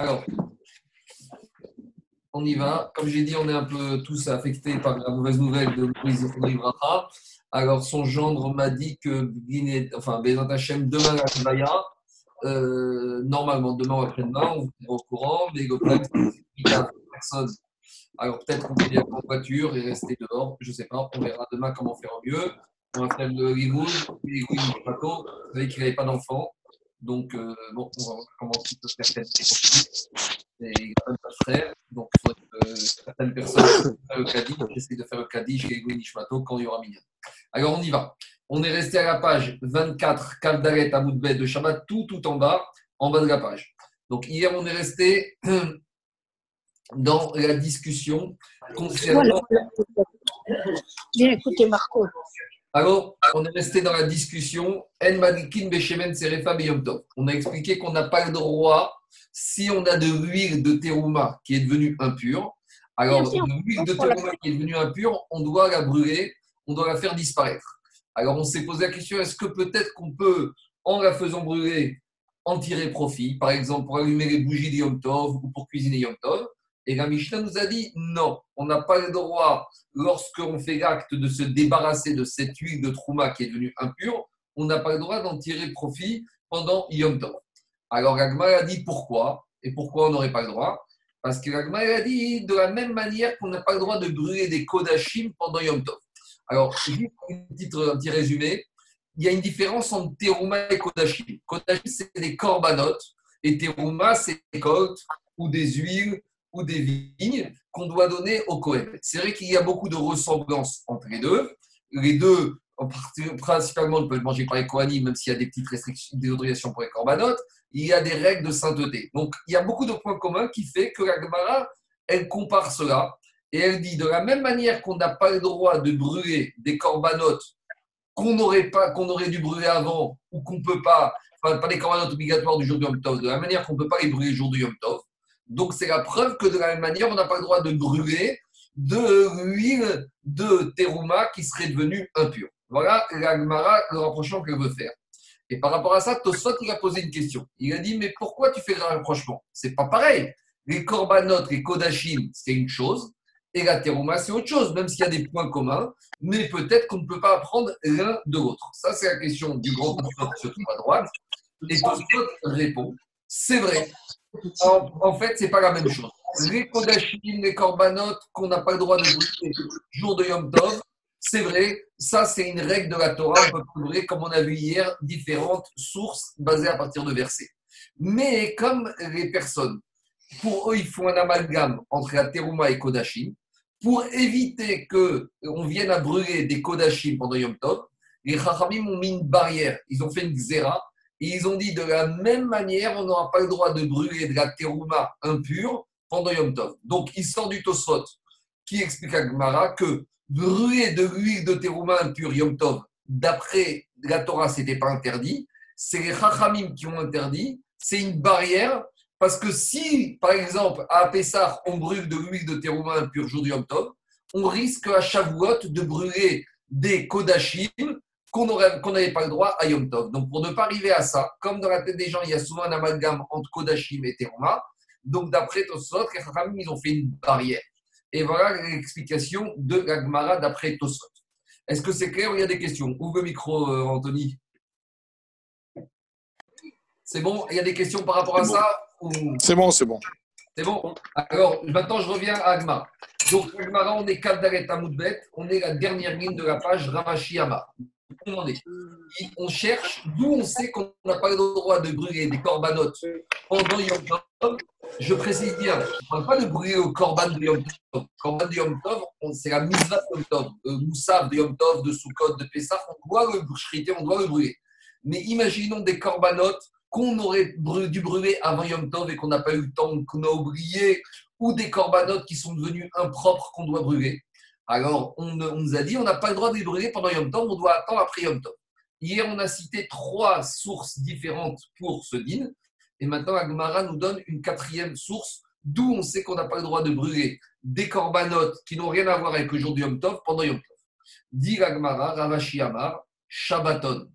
Alors, on y va. Comme j'ai dit, on est un peu tous affectés par la mauvaise nouvelle de Louise Racha. Alors, son gendre m'a dit que, enfin, Bézant Hachem, demain à Kivaya, euh, normalement, demain ou après-demain, on est au courant, mais le problème, c'est qu'il personne. Alors, peut-être qu'on peut y aller en voiture et rester dehors, je ne sais pas, on verra demain comment faire au mieux. On va faire le rigoul, le Vous savez qu'il n'avait pas d'enfant. Donc, euh, bon, on va comment peut faire cette Et frère. Donc, faudrait que certaines personnes fassent le caddie. J'essaie de faire le chez Egoui Nishmato quand il y aura Mignon. Alors, on y va. On est resté à la page 24, Kaldaret Amoudbet de Shabbat, tout, tout en bas, en bas de la page. Donc, hier, on est resté dans la discussion concernant. Bien écoutez, Marco. Alors, on est resté dans la discussion. On a expliqué qu'on n'a pas le droit, si on a de l'huile de terouma qui est devenue impure, alors l'huile de terouma qui est devenue impure, on doit la brûler, on doit la faire disparaître. Alors, on s'est posé la question est-ce que peut-être qu'on peut, en la faisant brûler, en tirer profit, par exemple pour allumer les bougies de Yom Tov ou pour cuisiner Yom Tov? Et la Mishnah nous a dit non, on n'a pas le droit, lorsqu'on fait l'acte de se débarrasser de cette huile de trouma qui est devenue impure, on n'a pas le droit d'en tirer profit pendant Yom Tov. Alors Agma a dit pourquoi et pourquoi on n'aurait pas le droit? Parce que Agma a dit de la même manière qu'on n'a pas le droit de brûler des kodashim pendant Yom Tov. Alors, juste un petit, résumé. Il y a une différence entre terouma et kodashim. Kodashim, c'est des corbanotes et terouma, c'est des côtes ou des huiles ou des vignes qu'on doit donner au Kohen. C'est vrai qu'il y a beaucoup de ressemblances entre les deux. Les deux, principalement, ne peuvent manger par les Kohanim, même s'il y a des petites restrictions, des autorisations pour les corbanotes. Il y a des règles de sainteté. Donc, il y a beaucoup de points communs qui fait que la Gemara, elle compare cela. Et elle dit, de la même manière qu'on n'a pas le droit de brûler des corbanotes qu'on aurait, pas, aurait dû brûler avant ou qu'on ne peut pas, enfin, pas des corbanotes obligatoires du jour du Yom Tov, de la manière qu'on ne peut pas les brûler le jour du Yom Tov, donc c'est la preuve que de la même manière, on n'a pas le droit de brûler de l'huile de terouma qui serait devenue impure. Voilà l'agmara, le rapprochement qu'elle veut faire. Et par rapport à ça, Tosfot, il a posé une question. Il a dit, mais pourquoi tu fais le rapprochement? C'est pas pareil. Les corbanotes, les kodachim, c'est une chose, et la terouma, c'est autre chose, même s'il y a des points communs, mais peut-être qu'on ne peut pas apprendre l'un de l'autre. Ça, c'est la question du grand qui se trouve à droite. Et Tosfot répond, c'est vrai, en, fait, ce n'est pas la même chose. Les Kodashim, les Korbanot qu'on n'a pas le droit de brûler jour de Yom Tov, c'est vrai, ça c'est une règle de la Torah, on peut brûler, comme on a vu hier, différentes sources basées à partir de versets. Mais comme les personnes, pour eux, ils font un amalgame entre la et Kodashim, pour éviter qu'on vienne à brûler des Kodashim pendant Yom Tov, les Chachamim ont mis une barrière, ils ont fait une xéra, et ils ont dit de la même manière, on n'aura pas le droit de brûler de la terouma impure pendant Yom Tov. Donc, il sort du Tosfot qui explique à Gmara que brûler de l'huile de terouma impure Yom Tov, d'après la Torah, ce n'était pas interdit. C'est les Chachamim qui ont interdit. C'est une barrière parce que si, par exemple, à Pessah, on brûle de l'huile de terouma impure jour du Yom Tov, on risque à Shavuot de brûler des Kodashim qu'on n'avait pas le droit à Yom Tov. Donc, pour ne pas arriver à ça, comme dans la tête des gens, il y a souvent un amalgame entre Kodashim et Teruma, donc d'après Tosot, les Chachamim, ils ont fait une barrière. Et voilà l'explication de la Gemara d'après Tosot. Est-ce que c'est clair ou il y a des questions? Ouvre le micro, euh, Anthony. C'est bon? Il y a des questions par rapport à ça C'est bon, c'est bon. C'est bon? Alors, maintenant, je reviens à Agma. Donc, Agmara, on est Kaldaret Amoudbet, on est la dernière ligne de la page Ravashi on cherche d'où on sait qu'on n'a pas le droit de brûler des corbanotes pendant Yom Tov. Je précise bien, je ne parle pas de brûler au corban de Yom Tov. Corban de Yom Tov, c'est la mitzvah de Yom Tov. Le moussav de Yom Tov, de Sukkot, de Pessah, on doit le brûler, on doit le brûler. Mais imaginons des corbanotes qu'on aurait dû brûler avant Yom Tov et qu'on n'a pas eu le temps, qu'on a oublié, ou des corbanotes qui sont devenus impropres qu'on doit brûler. Alors, on, nous a dit, on n'a pas le droit de les brûler pendant Yom Tov, on doit attendre après Yom Tov. Hier, on a cité trois sources différentes pour ce din. Et maintenant, Agmara nous donne une quatrième source, d'où on sait qu'on n'a pas le droit de brûler des corbanotes qui n'ont rien à voir avec le jour du Yom Tov pendant Yom Tov. Dit Agmara, Ravashi Amar, Shabbaton.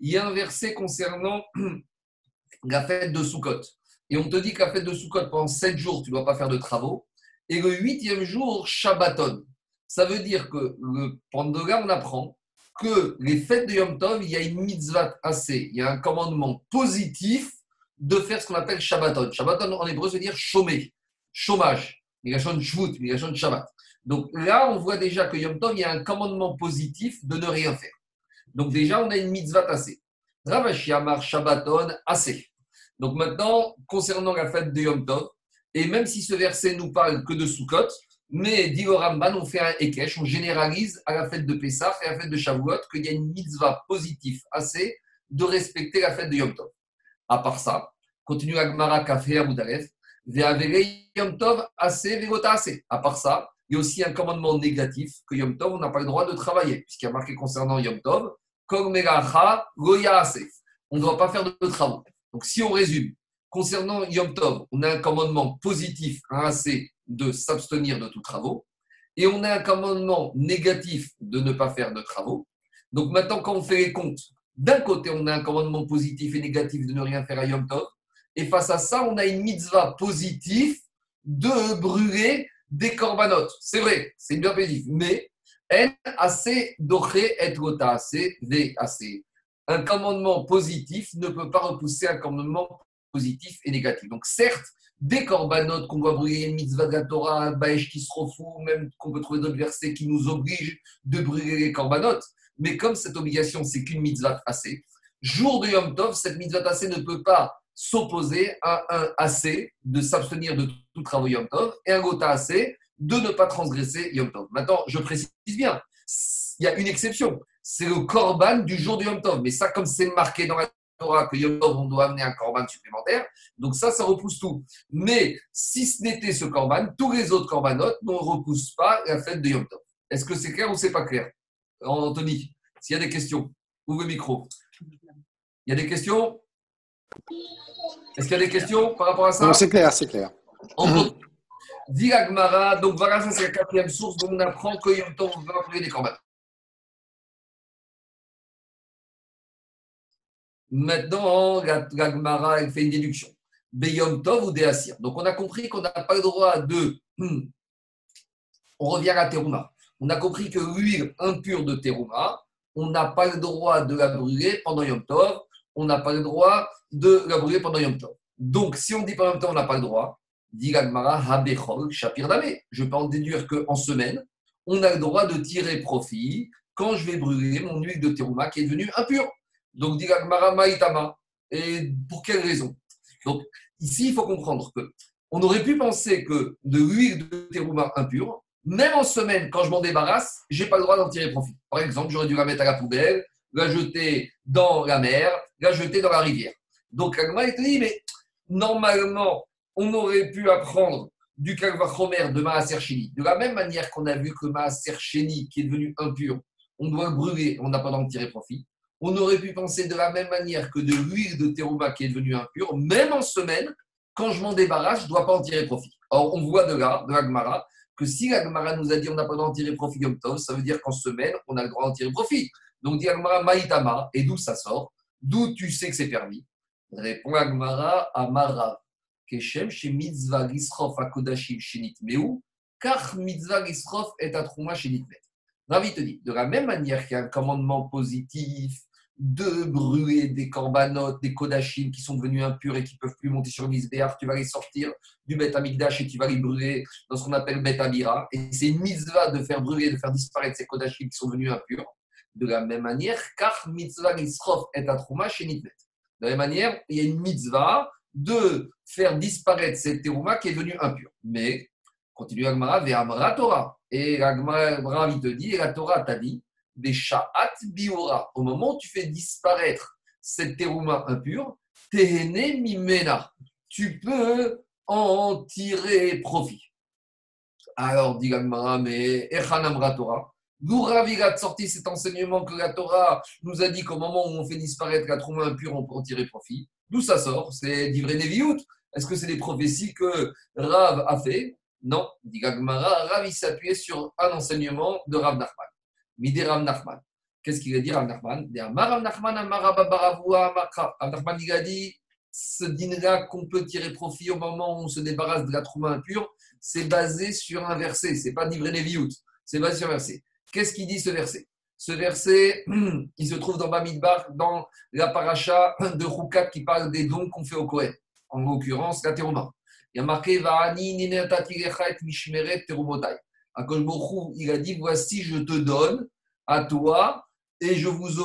Il y a un verset concernant la fête de Sukkot. et on te dit qu'à fête de Sukkot, pendant 7 jours, tu ne dois pas faire de travaux, et le huitième jour, Shabbaton. Ça veut dire que le, pendant là, on apprend que les fêtes de Yom Tov, il y a une mitzvah assez, il y a un commandement positif de faire ce qu'on appelle Shabbaton. Shabbaton en hébreu, ça veut dire chômer, chômage, migration de shvut, migration de Shabbat. Donc là, on voit déjà que Yom Tov, il y a un commandement positif de ne rien faire. Donc déjà, on a une mitzvah assez. Ravashi Amar Shabbaton assez. Donc maintenant, concernant la fête de Yom Tov, et même si ce verset nous parle que de Sukkot, mais dit on fait un Ekech, on généralise à la fête de Pessah et à la fête de Shavuot qu'il y a une mitzvah positive assez de respecter la fête de Yom Tov. À part ça, continue Agmara Kafé Aboudalef, Yom Tov assez, Vegota assez. À part ça, il y a aussi un commandement négatif que Yom Tov, on n'a pas le droit de travailler, puisqu'il y a marqué concernant Yom Tov, on ne doit pas faire de travaux. Donc si on résume, concernant Yom Tov, on a un commandement positif, assez, de s'abstenir de tous travaux, et on a un commandement négatif de ne pas faire de travaux. Donc maintenant, quand on fait les comptes, d'un côté, on a un commandement positif et négatif de ne rien faire à Yom Tov, et face à ça, on a une mitzvah positive de brûler des corbanotes. C'est vrai, c'est bien positif, mais N assez doré être assez V assez. Un commandement positif ne peut pas repousser un commandement positif et négatif. Donc certes, des corbanotes qu'on doit brûler, mitzvah de la Torah, Baesh qui se refoue, même qu'on peut trouver d'autres versets qui nous obligent de brûler les corbanotes. Mais comme cette obligation, c'est qu'une mitzvah assez, jour de Yom Tov, cette mitzvah assez ne peut pas s'opposer à un assez de s'abstenir de tout travail Yom Tov et un gota assez de ne pas transgresser Yom Tov. Maintenant, je précise bien, il y a une exception, c'est le korban du jour du Yom Tov. Mais ça, comme c'est marqué dans la Torah que Yom Tov, on doit amener un korban supplémentaire, donc ça, ça repousse tout. Mais si ce n'était ce korban, tous les autres corbanotes ne repoussent pas la fête de Yom Tov. Est-ce que c'est clair ou c'est pas clair Anthony, s'il y a des questions, ouvre le micro. Il y a des questions? Est-ce qu'il y a des questions par rapport à ça? Non, c'est clair, c'est clair. Dit donc voilà, ça c'est la quatrième source dont on apprend que Yom Tov va brûler des corbanotes. Maintenant, la, fait une déduction. Beyom Tov ou Deasir. Donc, on a compris qu'on n'a pas le droit de. Hmm, on revient à la terouma. On a compris que l'huile impure de terouma, on n'a pas le droit de la brûler pendant Yom Tov. On n'a pas le droit de la brûler pendant Yom Tov. Donc, si on dit pendant Yom Tov, on n'a pas le droit, dit Gagmara, Habechol, Shapir Je peux en déduire qu'en semaine, on a le droit de tirer profit quand je vais brûler mon huile de terouma qui est devenue impure. Donc, dit Maïtama. Et pour quelle raison? Donc, ici, il faut comprendre que on aurait pu penser que de l'huile de terouma impure, même en semaine, quand je m'en débarrasse, je n'ai pas le droit d'en tirer profit. Par exemple, j'aurais dû la mettre à la poubelle, la jeter dans la mer, la jeter dans la rivière. Donc, Agma, te dit, mais normalement, on aurait pu apprendre du Kalvachomer de Maaser De la même manière qu'on a vu que Maaser qui est devenu impur, on doit le brûler, on n'a pas d'en tirer profit on aurait pu penser de la même manière que de l'huile de terouma qui est devenue impure, même en semaine, quand je m'en débarrasse, je ne dois pas en tirer profit. Or, on voit de là, de l'Agmara, que si l'Agmara nous a dit on n'a pas le droit d'en tirer profit comme Tov, ça veut dire qu'en semaine, on a le droit d'en tirer profit. Donc, dit Agmara, Maïtama, et d'où ça sort? D'où tu sais que c'est permis? Répond Agmara à Mara, Keshem, chez Mitzvah Gisrof Akodashim Shinit Meu, car Mitzvah Gisrof est à Trouma Shinit Ravi te dit, de la même manière qu'il y a un commandement positif de brûler des corbanotes, des kodachim qui sont devenus impurs et qui ne peuvent plus monter sur l'isbéar, tu vas les sortir du Bet Amigdash et tu vas les brûler dans ce qu'on appelle Bet Amira. Et c'est une mitzvah de faire brûler, de faire disparaître ces kodachim qui sont devenus impurs. De la même manière, car mitzvah isrof et atrouma chez De la même manière, il y a une mitzvah de faire disparaître cette terouma qui est devenue impure. Mais, continue Agmara, Ve'amra Torah. Et Agmara, il te dit, et la Torah t'a dit, des sha'at biura. Au moment où tu fais disparaître cette terouma impure, tehene mimena. Tu peux en tirer profit. Alors, dit Gagmara, mais Echanamra Torah. D'où Ravi a sorti cet enseignement que la Torah nous a dit qu'au moment où on fait disparaître la terouma impure, on peut en tirer profit. D'où ça sort? C'est d'Ivre Neviout. Est-ce que c'est des prophéties que Rav a fait? Non, dit Gagmara. Rav s'appuyait sur un enseignement de Rav Nachman. Midi Rav Nachman. Qu'est-ce qu'il a dit Rav Nachman? Rav Nachman, il a dit ce dîner-là qu'on peut tirer profit au moment où on se débarrasse de la trouma impure, c'est basé sur un verset. C'est pas Nivré Léviout, c'est basé sur un verset. Qu'est-ce qu'il dit ce verset? Ce verset, il se trouve dans Bamidbar, dans la paracha de Rukat qui parle des dons qu'on fait au Kohen, en l'occurrence la. Il y a marqué il a dit Voici, je te donne à toi et je vous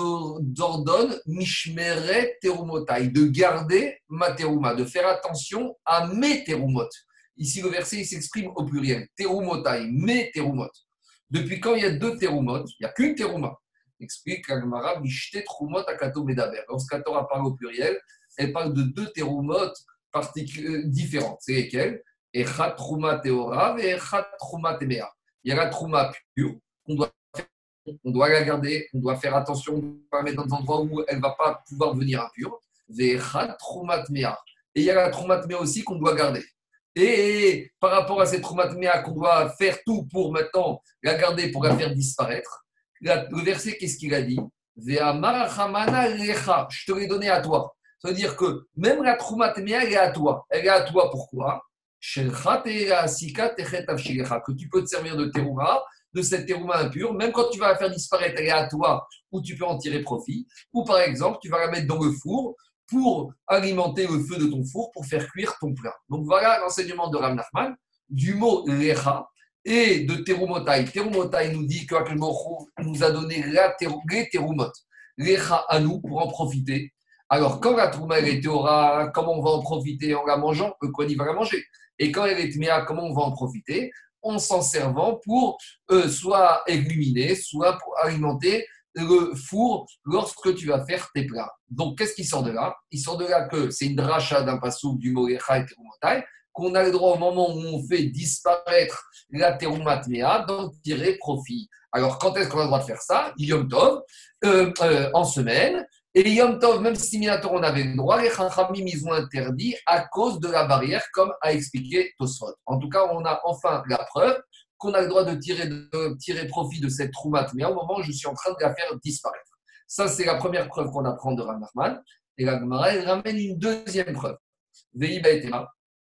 ordonne mishmeret terumotai, de garder ma teruma, de faire attention à mes terumot. Ici, le verset, s'exprime au pluriel. Terumotai, mes terumot. Depuis quand il y a deux terumot Il n'y a qu'une teruma. Explique l'Agmara, mishte terumot akato medaber. Lorsque Torah parle au pluriel, elle parle de deux terumot euh, différentes. C'est lesquelles? Echat truma teorav et truma temea. Il y a la truma pure qu'on doit on doit la garder, on doit faire attention, on pas la mettre dans des endroits où elle ne va pas pouvoir devenir impure. Et il y a la traumatmea aussi qu'on doit garder. Et par rapport à cette traumatmea qu'on doit faire tout pour maintenant la garder, pour la faire disparaître, le verset, qu'est-ce qu'il a dit? Je te l'ai donné à toi. Ça veut dire que même la traumatmea, elle est à toi. Elle est à toi pourquoi? Que tu peux te servir de terouma de cette terouma impure, même quand tu vas la faire disparaître, elle est à toi, ou tu peux en tirer profit. Ou par exemple, tu vas la mettre dans le four pour alimenter le feu de ton four, pour faire cuire ton plat. Donc voilà l'enseignement de Ram Nachman, du mot lecha et de terumotai. Terumotai nous dit que nous a donné la les terumot. Lecha à nous pour en profiter. Alors, quand la trouma est théora, comment on va en profiter en la mangeant? Le quoi il va la manger. Et quand elle est tméa, comment on va en profiter? En s'en servant pour euh, soit illuminer, soit pour alimenter le four lorsque tu vas faire tes plats. Donc, qu'est-ce qui sort de là? Il sort de là que c'est une dracha d'un passou du mot et qu'on a le droit au moment où on fait disparaître la terumatmea d'en tirer profit. Alors, quand est-ce qu'on a le droit de faire ça? Yom Tov, euh, euh, en semaine, et Yom Tov, même si Minator on avait le droit, les Chachamim, ils ont interdit à cause de la barrière, comme a expliqué Tosfot. En tout cas, on a enfin la preuve qu'on a le droit de tirer, tirer profit de cette troumat, mais au moment je suis en train de la faire disparaître. Ça, c'est la première preuve qu'on apprend de Ramachman. Et la Gemara, elle ramène une deuxième preuve.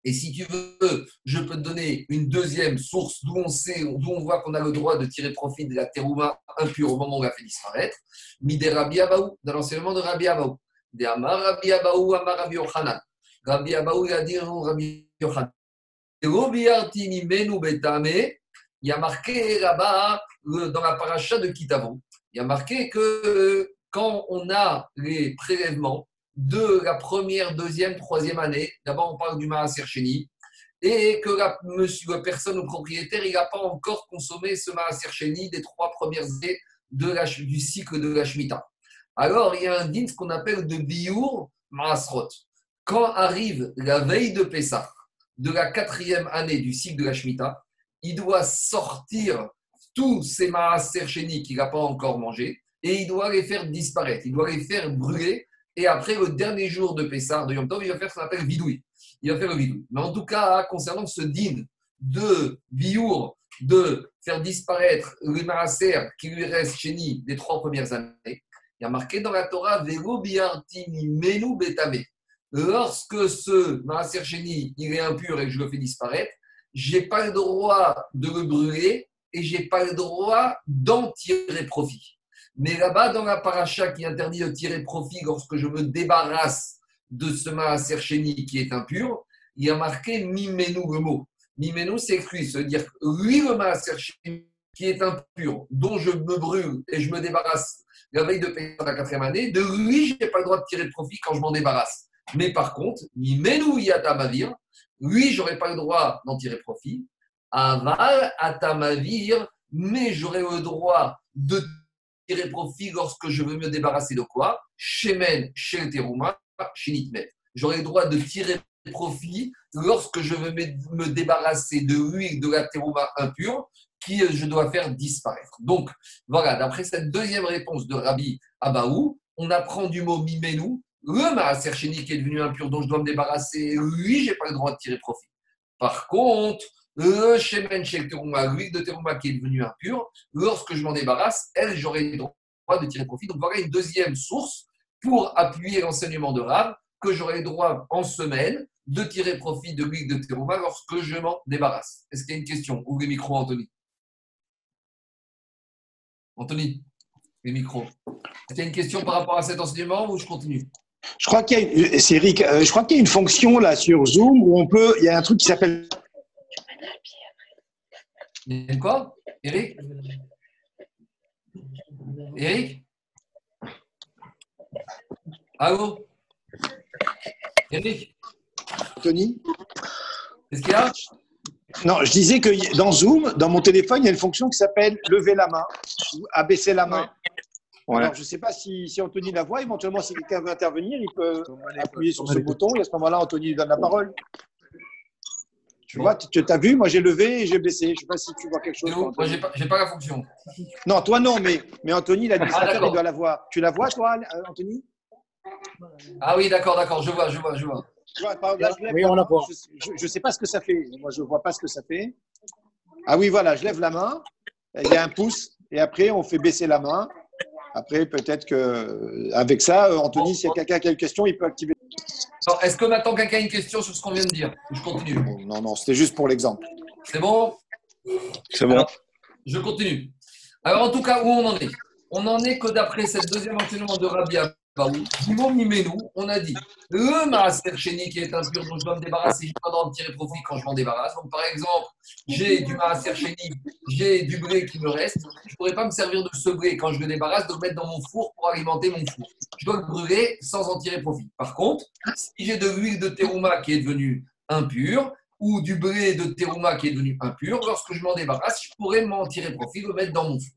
Et si tu veux, je peux te donner une deuxième source d'où on sait, d'où on voit qu'on a le droit de tirer profit de la terouma impure au moment où on l'a fait disparaître. Mide Rabbi Abaou, dans l'enseignement de Rabbi Abaou. De Amar Rabbi Abaou, Amar Rabbi Yochanan. Rabbi Abaou, il a dit Rabbi Yochanan. Il y a marqué là-bas, dans la paracha de Kitavon, il y a marqué que quand on a les prélèvements, de la première, deuxième, troisième année. D'abord, on parle du Maaser Sheni. Et que la, personne, ou propriétaire, il n'a pas encore consommé ce Maaser Sheni des trois premières années de la, du cycle de la Shemitah. Alors, il y a un din qu'on appelle de Biour Maasrot. Quand arrive la veille de Pessah, de la quatrième année du cycle de la Shemitah, il doit sortir tous ces Maaser qu'il n'a pas encore mangé et il doit les faire disparaître, il doit les faire brûler et après, le dernier jour de Pessah, de Yom Tov, il va faire ce qu'on appelle vidouille. Il va faire le vidouille. Mais en tout cas, concernant ce din de biour, de faire disparaître le maaser qui lui reste chez ni des trois premières années, il y a marqué dans la Torah biartini menu betame. Lorsque ce maaser chéni, il est impur et que je le fais disparaître, j'ai pas le droit de le brûler et j'ai pas le droit d'en tirer profit. Mais là-bas, dans la paracha qui interdit de tirer profit lorsque je me débarrasse de ce maaser qui est impur, il y a marqué mimenu le mot. Mimenu, c'est lui, c'est-à-dire lui, le maaser qui est impur, dont je me brûle et je me débarrasse la veille de payer la quatrième année, de lui, je n'ai pas le droit de tirer profit quand je m'en débarrasse. Mais par contre, mimenu yatamavir, lui, je n'aurai pas le droit d'en tirer profit. Aval atamavir, mais j'aurai le droit de tirer profit lorsque je veux me débarrasser de quoi? Shemen, Shel Teruma. J'aurai le droit de tirer profit lorsque je veux me débarrasser de l'huile de la terouma impure qui je dois faire disparaître. Donc, voilà, d'après cette deuxième réponse de Rabbi Abaou, on apprend du mot mimenu, le maaser qui est devenu impur dont je dois me débarrasser, lui, je n'ai pas le droit de tirer profit. Par contre, le shemen shel l'huile de terouma qui est devenue impure, lorsque je m'en débarrasse, elle, j'aurai le droit de tirer profit. Donc voilà une deuxième source pour appuyer l'enseignement de Rav que j'aurai le droit en semaine de tirer profit de l'huile de terouma lorsque je m'en débarrasse. Est-ce qu'il y a une question? Ouvre les micros, Anthony. Anthony, les micros. Est-ce qu'il y a une question par rapport à cet enseignement ou je continue? Je crois qu'il y a, c'est Eric, euh, je crois qu'il y a une fonction là sur Zoom où on peut, il y a un truc qui s'appelle. Il y a quoi Eric? Eric? Allô Eric? Tony? Qu'est-ce qu'il y a? Non, je disais que dans Zoom, dans mon téléphone, il y a une fonction qui s'appelle lever la main ou abaisser la main. Alors, je ne sais pas si, si, Anthony la voit. Éventuellement, si quelqu'un veut intervenir, il peut appuyer sur ce bouton et à ce moment-là, Anthony lui donne la parole. Tu vois, tu as vu, moi j'ai levé et j'ai baissé. Je ne sais pas si tu vois quelque chose. moi, je n'ai pas, pas, la fonction. Non, toi non, mais, mais Anthony, l'administrateur, ah, il doit la voir. Tu la vois, toi, Anthony? Ah oui, d'accord, d'accord. Je vois, je vois, je vois. oui, on la voit. Je ne sais pas ce que ça fait. Moi, je ne vois pas ce que ça fait. Ah oui, voilà, je lève la main. Il y a un pouce. Et après, on fait baisser la main. Après, peut-être que avec ça, Anthony, s'il y a quelqu'un qui a une question, il peut activer. Est-ce que maintenant quelqu'un a une question sur ce qu'on vient de dire Je continue. Non, non, c'était juste pour l'exemple. C'est bon C'est bon. je continue. Alors, en tout cas, où on en est? On en est que d'après cette deuxième enseignement de Rabbi on a dit le maaser chéni qui est impur dont je dois me débarrasser, je pas d'en tirer profit quand je m'en débarrasse. Donc, par exemple, j'ai du maaser chéni, j'ai du blé qui me reste, je ne pourrais pas me servir de ce blé quand je me débarrasse, de le mettre dans mon four pour alimenter mon four. Je dois le brûler sans en tirer profit. Par contre, si j'ai de l'huile de terouma qui est devenue impure, ou du blé de terouma qui est devenu impur, lorsque je m'en débarrasse, je pourrais m'en tirer profit, le mettre dans mon four.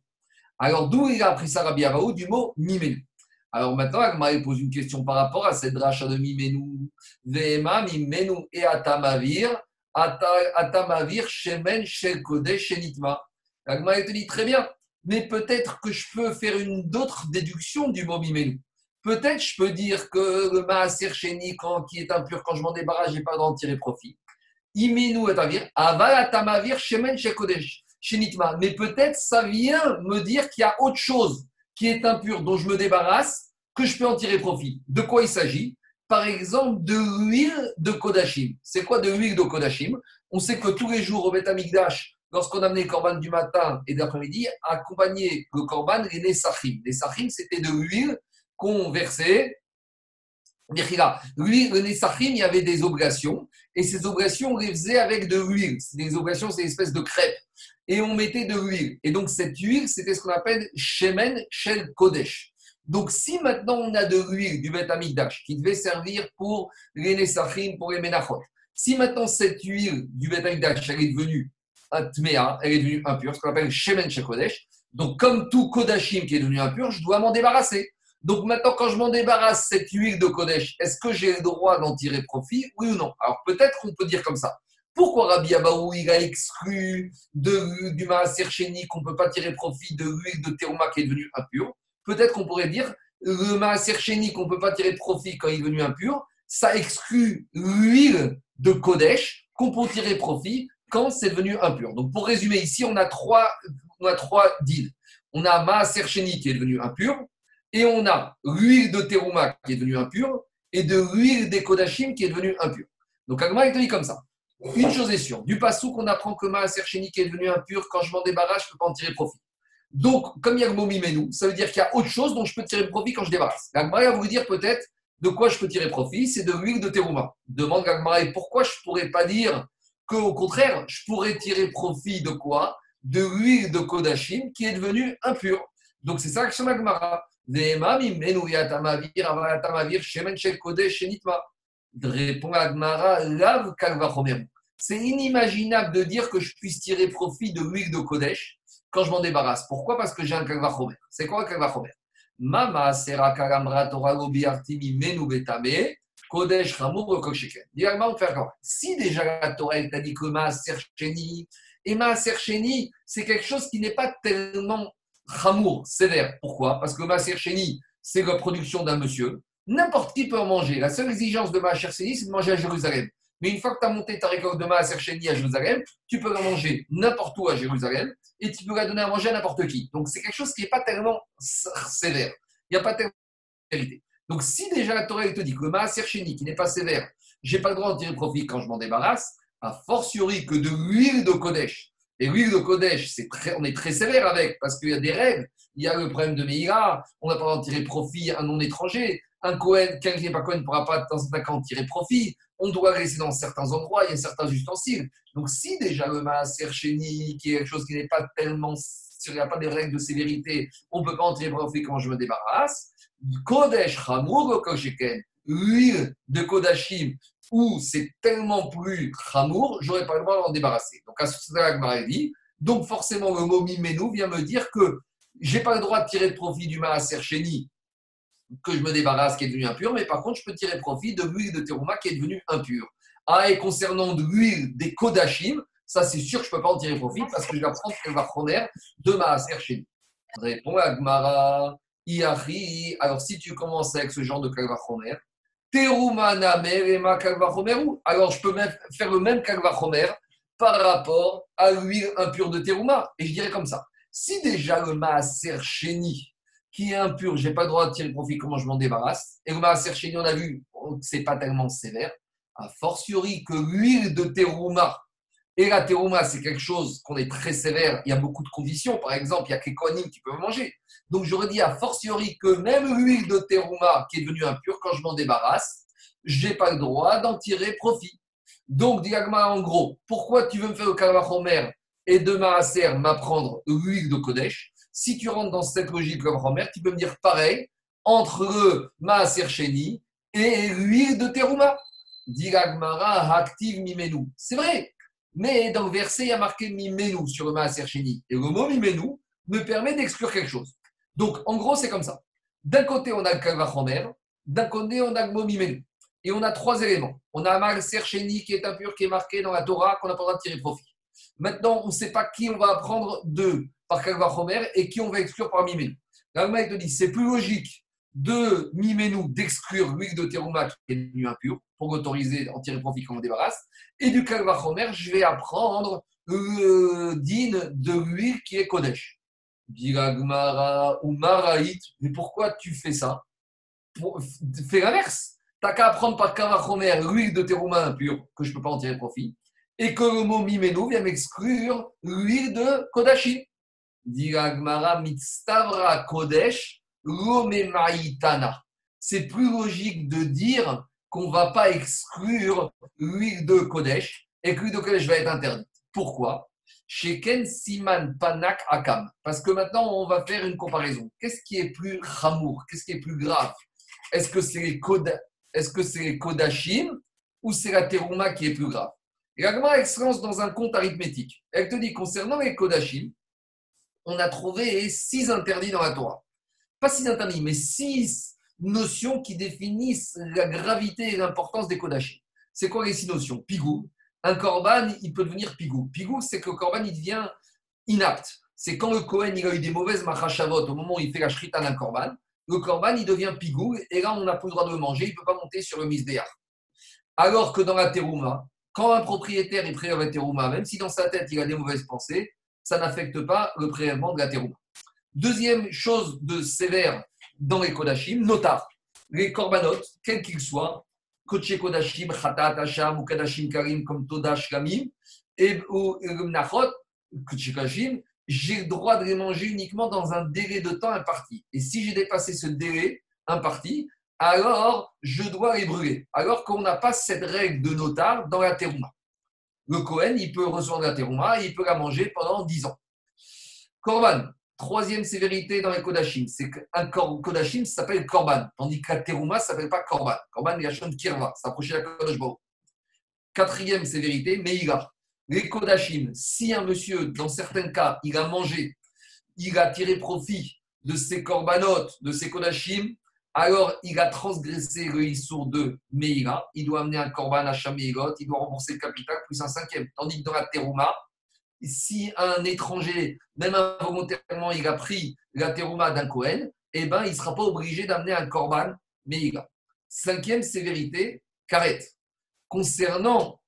Alors, d'où il a appris ça, Rabbi du mot mimenu alors maintenant, Agma pose une question par rapport à cette dracha de Mimenu. Vema, Mimenu et Atamavir, Atamavir, Shemen, Shel Shenitma. Agma te dit très bien, mais peut-être que je peux faire une d'autres déduction du mot Mimenu. Peut-être je peux dire que le Maaser Sheni, qui est impur, quand je m'en débarrasse, je n'ai pas d'en tirer profit. Imenu Atavir, Aval Atamavir, Shemen, Shenitma. Mais peut-être ça vient me dire qu'il y a autre chose qui est impur, dont je me débarrasse, que je peux en tirer profit. De quoi il s'agit? Par exemple, de l'huile de Kodachim. C'est quoi de l'huile de Kodachim On sait que tous les jours au Beth Amikdash, lorsqu'on amenait le korban du matin et d'après-midi, accompagné le korban les Nesachim. Les Nesachim, c'était de l'huile qu'on versait. L'huile, le Nesachim, il y avait des obligations, et ces obligations, on les faisait avec de l'huile. Des obligations, c'est une espèce de crêpe et on mettait de l'huile. Et donc, cette huile, c'était ce qu'on appelle Shemen Shel Kodesh. Donc, si maintenant on a de l'huile du Beth Amikdash qui devait servir pour les Nesachim, pour les Menachot, si maintenant cette huile du Beth Amikdash, elle est devenue Atmea, elle est devenue impure, ce qu'on appelle Shemen Shel Kodesh, donc comme tout Kodashim qui est devenu impur, je dois m'en débarrasser. Donc maintenant, quand je m'en débarrasse cette huile de Kodesh, est-ce que j'ai le droit d'en tirer profit Oui ou non? Alors peut-être qu'on peut dire comme ça. Pourquoi Rabbi Abaou il a exclu de, du Maaser qu'on ne peut pas tirer profit de l'huile de Théoma qui est devenue impure? Peut-être qu'on pourrait dire le Maaser Chéni qu'on ne peut pas tirer profit quand il est devenu impur, ça exclut l'huile de Kodesh qu'on peut tirer profit quand c'est devenu impur. Donc pour résumer, ici, on a trois, on a trois deals. On a Maaser Chéni qui est devenu impur, et on a l'huile de Teruma qui est devenue impure, et de l'huile des Kodashim qui est devenue impure. Donc Agma est dit comme ça. Une chose est sûre, du passou qu'on apprend que Maaser Chéni qui est devenu impur, quand je m'en débarrasse, je ne peux pas en tirer profit. Donc, comme il y a mimenou, ça veut dire qu'il y a autre chose dont je peux tirer profit quand je débarrasse. Gagmara va vous dire peut-être de quoi je peux tirer profit, c'est de l'huile de terouma. Demande Gagmara, pourquoi je ne pourrais pas dire qu'au contraire, je pourrais tirer profit de quoi? De l'huile de Kodashim qui est devenue impure. Donc, c'est ça que je Gagmara. Répond Agmara, lave C'est inimaginable de dire que je puisse tirer profit de l'huile de Kodesh quand je m'en débarrasse. Pourquoi? Parce que j'ai un kalvachomer. C'est quoi un kalvachomer Mama sera kalamra torago biartimi menu betame kodesh ramur faire quoi? Si déjà la Torah t'a dit que ma sercheni, et ma sercheni, c'est quelque chose qui n'est pas tellement ramour, sévère. Pourquoi? Parce que ma sercheni, c'est la production d'un monsieur. N'importe qui peut en manger. La seule exigence de ma sercheni, c'est de manger à Jérusalem. Mais une fois que tu as monté ta récolte de Maaser Sheni à Jérusalem, tu peux la manger n'importe où à Jérusalem et tu peux la donner à manger à n'importe qui. Donc c'est quelque chose qui n'est pas tellement sévère. Il n'y a pas tellement de vérité. Donc, si déjà la Torah te dit que le Maaser qui n'est pas sévère, j'ai pas le droit d'en tirer profit quand je m'en débarrasse, a fortiori que de l'huile de Kodesh. Et l'huile de Kodesh, c'est très, on est très sévère avec, parce qu'il y a des règles. Il y a le problème de Meïra, on n'a pas le droit d'en tirer profit à un non-étranger. Un Cohen, quelqu'un qui n'est pas Cohen ne pourra pas de temps en tirer profit. On doit laisser dans certains endroits, il y a certains ustensiles. Donc, si déjà le Maaser Chéni, qui est quelque chose qui n'est pas tellement s'il n'y a pas des règles de sévérité, on ne peut pas en tirer profit quand je me débarrasse. Kodesh Hamour Kosheken, l'huile de Kodashim, où c'est tellement plus Hamour, j'aurais pas le droit d'en débarrasser. Donc, à ce moment dit, donc forcément, le mot Mimenu vient me dire que j'ai pas le droit de tirer profit du Maaser Sheni que je me débarrasse, qui est devenu impur, mais par contre, je peux tirer profit de l'huile de Teruma qui est devenue impure. Ah, et concernant l'huile des Kodashim, ça, c'est sûr que je ne peux pas en tirer profit parce que je vais prendre Kalvachomer de Maaser chez Répond Agmara, Iachi. Alors, si tu commences avec ce genre de Kalvachomer, Teruma Namer ma Alors, je peux même faire le même Kalvachomer par rapport à l'huile impure de Teruma. Et je dirais comme ça. Si déjà le Maaser Sheni, qui est impur, je n'ai pas le droit de tirer profit, comment je m'en débarrasse? Et le Maaser Sheni, on a vu, c'est pas tellement sévère. A fortiori que l'huile de Teruma, et la terouma, c'est quelque chose qu'on est très sévère. Il y a beaucoup de conditions. Par exemple, il y a que les qui peuvent manger. Donc, j'aurais dit a fortiori que même l'huile de terouma qui est devenue impure, quand je m'en débarrasse, je n'ai pas le droit d'en tirer profit. Donc, Diagma, en gros, pourquoi tu veux me faire le kalvachomer et de maaser m'apprendre l'huile de Kodesh? Si tu rentres dans cette logique kalvachomer, tu peux me dire pareil entre le maaser sheni et l'huile de terouma. Diagmara active mimenu. C'est vrai, mais dans le verset, il y a marqué Mimenu sur le Maaser Sheni. Et le mot Mimenu me permet d'exclure quelque chose. Donc, en gros, c'est comme ça. D'un côté, on a le Kalvachomer, d'un côté, on a le mot Mimenu. Et on a trois éléments. On a Maaser Sheni qui est impur, qui est marqué dans la Torah, qu'on n'a pas le droit de tirer profit. Maintenant, on ne sait pas qui on va apprendre de par Kalvachomer et qui on va exclure par Mimenu. L'Allemagne te dit c'est plus logique de Mimenu d'exclure l'huile de terouma qui est devenue impure pour autoriser en tirer profit quand on débarrasse. Et du Kalvachomer, je vais apprendre le din de l'huile qui est Kodesh. Diragmara ou Maraït, mais pourquoi tu fais ça? Fais l'inverse. Tu n'as qu'à apprendre par Kalvachomer l'huile de terouma impure, que je ne peux pas en tirer profit, et que le mot Mimenu vient m'exclure l'huile de Kodashi. Diragmara mitstavra Kodesh Maïtana. C'est plus logique de dire qu'on ne va pas exclure l'huile de Kodesh et que l'huile de Kodesh va être interdite. Pourquoi? Sheken Siman Panak Akam. Parce que maintenant, on va faire une comparaison. Qu'est-ce qui est plus chamour Qu'est-ce qui est plus grave? Est-ce que c'est les, Est que c'est Kodashim ou c'est la Teruma qui est plus grave? Et la dans un compte arithmétique. Elle te dit, concernant les Kodashim, on a trouvé six interdits dans la Torah pas six interdits, mais six notions qui définissent la gravité et l'importance des Kodashim. C'est quoi les six notions? Pigou. Un korban, il peut devenir pigou. Pigou, c'est que le korban, il devient inapte. C'est quand le Kohen, il a eu des mauvaises machachavot au moment où il fait la shrita d'un korban, le korban, il devient pigou, et là, on n'a plus le droit de le manger, il ne peut pas monter sur le misbéach. Alors que dans la terouma, quand un propriétaire est prélève la terouma, même si dans sa tête, il a des mauvaises pensées, ça n'affecte pas le prélèvement de la terouma. Deuxième chose de sévère dans les Kodashim, notar. Les korbanot, quels qu'ils soient, Koché Kodashim, Khatat Hasham ou Kodashim Karim comme Todash Kamim, et ou Nachot, Koché Kodashim, j'ai le droit de les manger uniquement dans un délai de temps imparti. Et si j'ai dépassé ce délai imparti, alors je dois les brûler. Alors qu'on n'a pas cette règle de notar dans la terouma. Le Kohen, il peut recevoir la terouma et il peut la manger pendant 10 ans. Korban, Troisième sévérité dans les Kodashim, c'est qu'un Kodashim s'appelle Korban, tandis que la Teruma ne s'appelle pas Korban. Korban, il y a Shon Kirva, s'approcher la Kodash Quatrième sévérité, Meïga. Les Kodashim, si un monsieur, dans certains cas, il a mangé, il a tiré profit de ses Korbanot, de ses Kodashim, alors il a transgressé le Issour de Meïga, il doit amener un Korban à Shaméigot, il doit rembourser le capital plus un cinquième. Tandis que dans la Teruma, si un étranger, même involontairement, il a pris la terouma d'un Cohen, eh ben, il ne sera pas obligé d'amener un korban a. Cinquième sévérité, karet. Concernant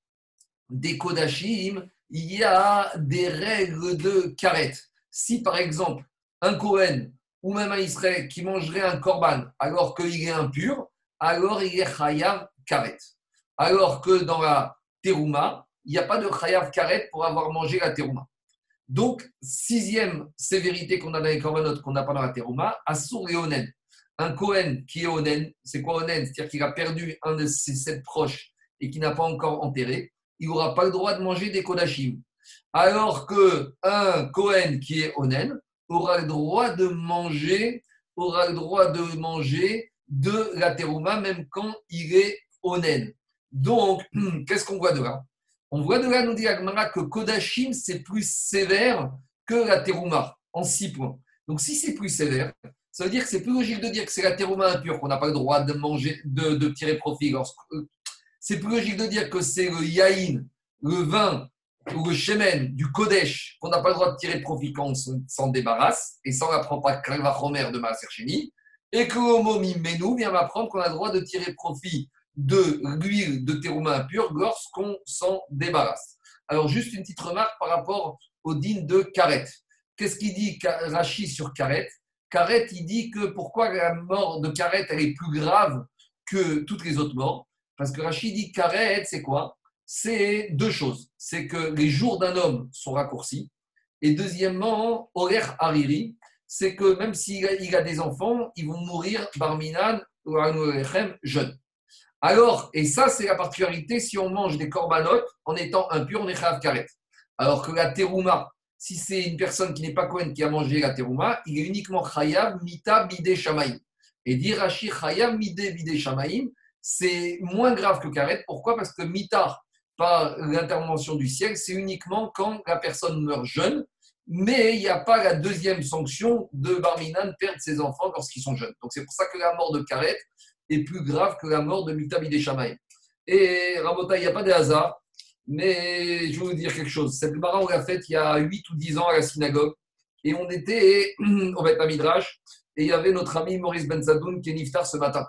des kodashim, il y a des règles de karet. Si par exemple, un Cohen ou même un Israël qui mangerait un korban alors qu'il est impur, alors il est chayav karet. Alors que dans la terouma, il n'y a pas de chayav karet pour avoir mangé la terouma. Donc, sixième sévérité qu'on a dans les korbanot qu'on n'a pas dans la terouma, assour et onen. Un Kohen qui est onen, c'est quoi onen? C'est-à-dire qu'il a perdu un de ses sept proches et qui n'a pas encore enterré, il n'aura pas le droit de manger des kodashim. Alors qu'un Kohen qui est onen aura le droit de manger, aura le droit de manger de la terouma même quand il est onen. Donc, qu'est-ce qu'on voit de là? On voit de là, nous dit Agmara, que Kodashim, c'est plus sévère que la terouma, en six points. Donc, si c'est plus sévère, ça veut dire que c'est plus logique de dire que c'est la terouma impure qu'on n'a pas le droit de manger, de, tirer profit. C'est plus logique de dire que c'est le yaïn, le vin ou le shemen du Kodesh qu'on n'a pas le droit de tirer profit quand on s'en débarrasse, et ça on n'apprend pas Kalvachomer de Maaser et que Homo Menou vient m'apprendre qu'on a le droit de tirer profit de l'huile de terouma impure lorsqu'on s'en débarrasse. Alors, juste une petite remarque par rapport au din de Karet. Qu'est-ce qu'il dit Rachi sur Karet? Karet, il dit que pourquoi la mort de Karet, elle est plus grave que toutes les autres morts? Parce que Rachi dit Karet, c'est quoi? C'est deux choses. C'est que les jours d'un homme sont raccourcis. Et deuxièmement, Orer Hariri, c'est que même s'il a, a, des enfants, ils vont mourir barminan ou jeunes. Alors, et ça, c'est la particularité, si on mange des corbanotes en étant impur, on est chayav karet. Alors que la terouma, si c'est une personne qui n'est pas Cohen qui a mangé la terouma, il est uniquement chayav mita bide shamaim. Et dire rashi chayav mide bide shamaim, c'est moins grave que karet. Pourquoi? Parce que mita, par l'intervention du ciel, c'est uniquement quand la personne meurt jeune, mais il n'y a pas la deuxième sanction de Barminan perdre ses enfants lorsqu'ils sont jeunes. Donc c'est pour ça que la mort de karet, est plus grave que la mort de Mitabi Shamaï. Et Rabota, il n'y a pas de hasard, mais je vais vous dire quelque chose. Cette Gemara, on l'a faite il y a 8 ou 10 ans à la synagogue, et on était au Beth Midrash, et il y avait notre ami Maurice Benzadoun qui est niftar ce matin.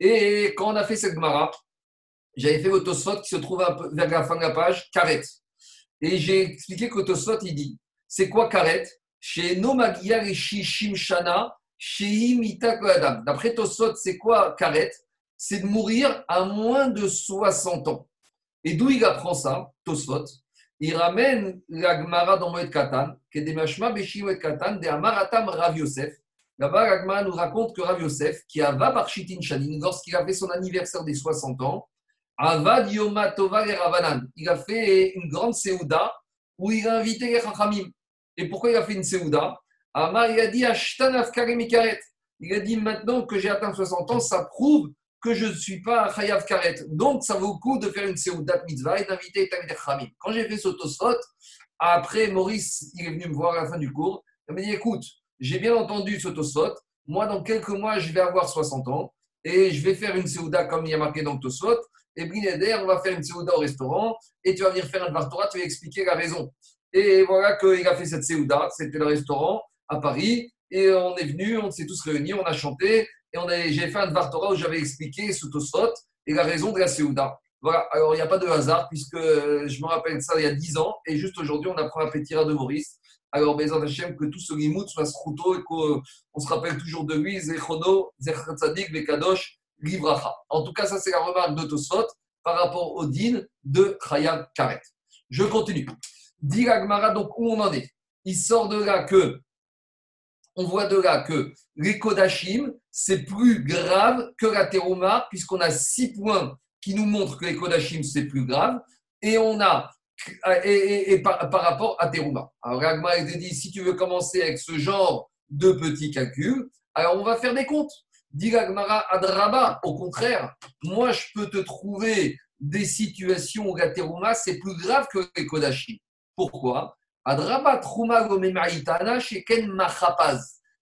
Et quand on a fait cette Gemara, j'avais fait Tosfot qui se trouve vers la fin de la page, Karet. Et j'ai expliqué que Tosfot, il dit c'est quoi Karet? Chez Nomagia Shimshana, D'après Tosot, c'est quoi Karet? C'est de mourir à moins de 60 ans. Et d'où il apprend ça, Tosfot Il ramène la Gemara dans Moed Katan, qui est des Mashma Beshi Moed Katan, des Amaratam Rav Yosef. Là-bas, la Gemara nous raconte que Rav Yosef, qui a va par Shitin Shanin, lorsqu'il a fait son anniversaire des 60 ans, Avad Yoma. Il a fait une grande Seouda où il a invité les Chachamim. Et pourquoi il a fait une Seouda Amar, il a dit Il a dit maintenant que j'ai atteint 60 ans, ça prouve que je ne suis pas Chayav Karet. Donc, ça vaut le coup de faire une Seudat Mitzvah et d'inviter Tamid Khamim. Quand j'ai fait ce Tosfot, après Maurice, il est venu me voir à la fin du cours. Il m'a dit écoute, j'ai bien entendu ce Tosfot. Moi, dans quelques mois, je vais avoir 60 ans et je vais faire une Seuda comme il y a marqué dans le Tosfot. Et Brinéder, on va faire une Seuda au restaurant et tu vas venir faire un Vartora, tu vas expliquer la raison. Et voilà qu'il a fait cette Seuda, c'était le restaurant à Paris. Et on est venu, on s'est tous réunis, on a chanté. Et j'ai fait un Dvartora où j'avais expliqué ce Tosfot et la raison de la Seouda. Voilà, alors il n'y a pas de hasard puisque je me rappelle ça il y a 10 ans et juste aujourd'hui on apprend la Pétira de Maurice. Alors, Bézant Hachem, que tout ce limout soit routeau et qu'on se rappelle toujours de lui, Zechono, Zechatzadik, Bekadosh, Livracha. En tout cas, ça c'est la remarque de Tosfot par rapport au din de Chayam Karet. Je continue. Dit donc où on en est? Il sort de là que on voit de là que les Kodashim, c'est plus grave que la Teruma, puisqu'on a six points qui nous montrent que les Kodashim, c'est plus grave. Et on a, et, par, rapport à Teruma. Alors, a dit si tu veux commencer avec ce genre de petits calculs, alors on va faire des comptes. Dit Adraba, au contraire, moi je peux te trouver des situations où la Teruma, c'est plus grave que les Kodashim. Pourquoi?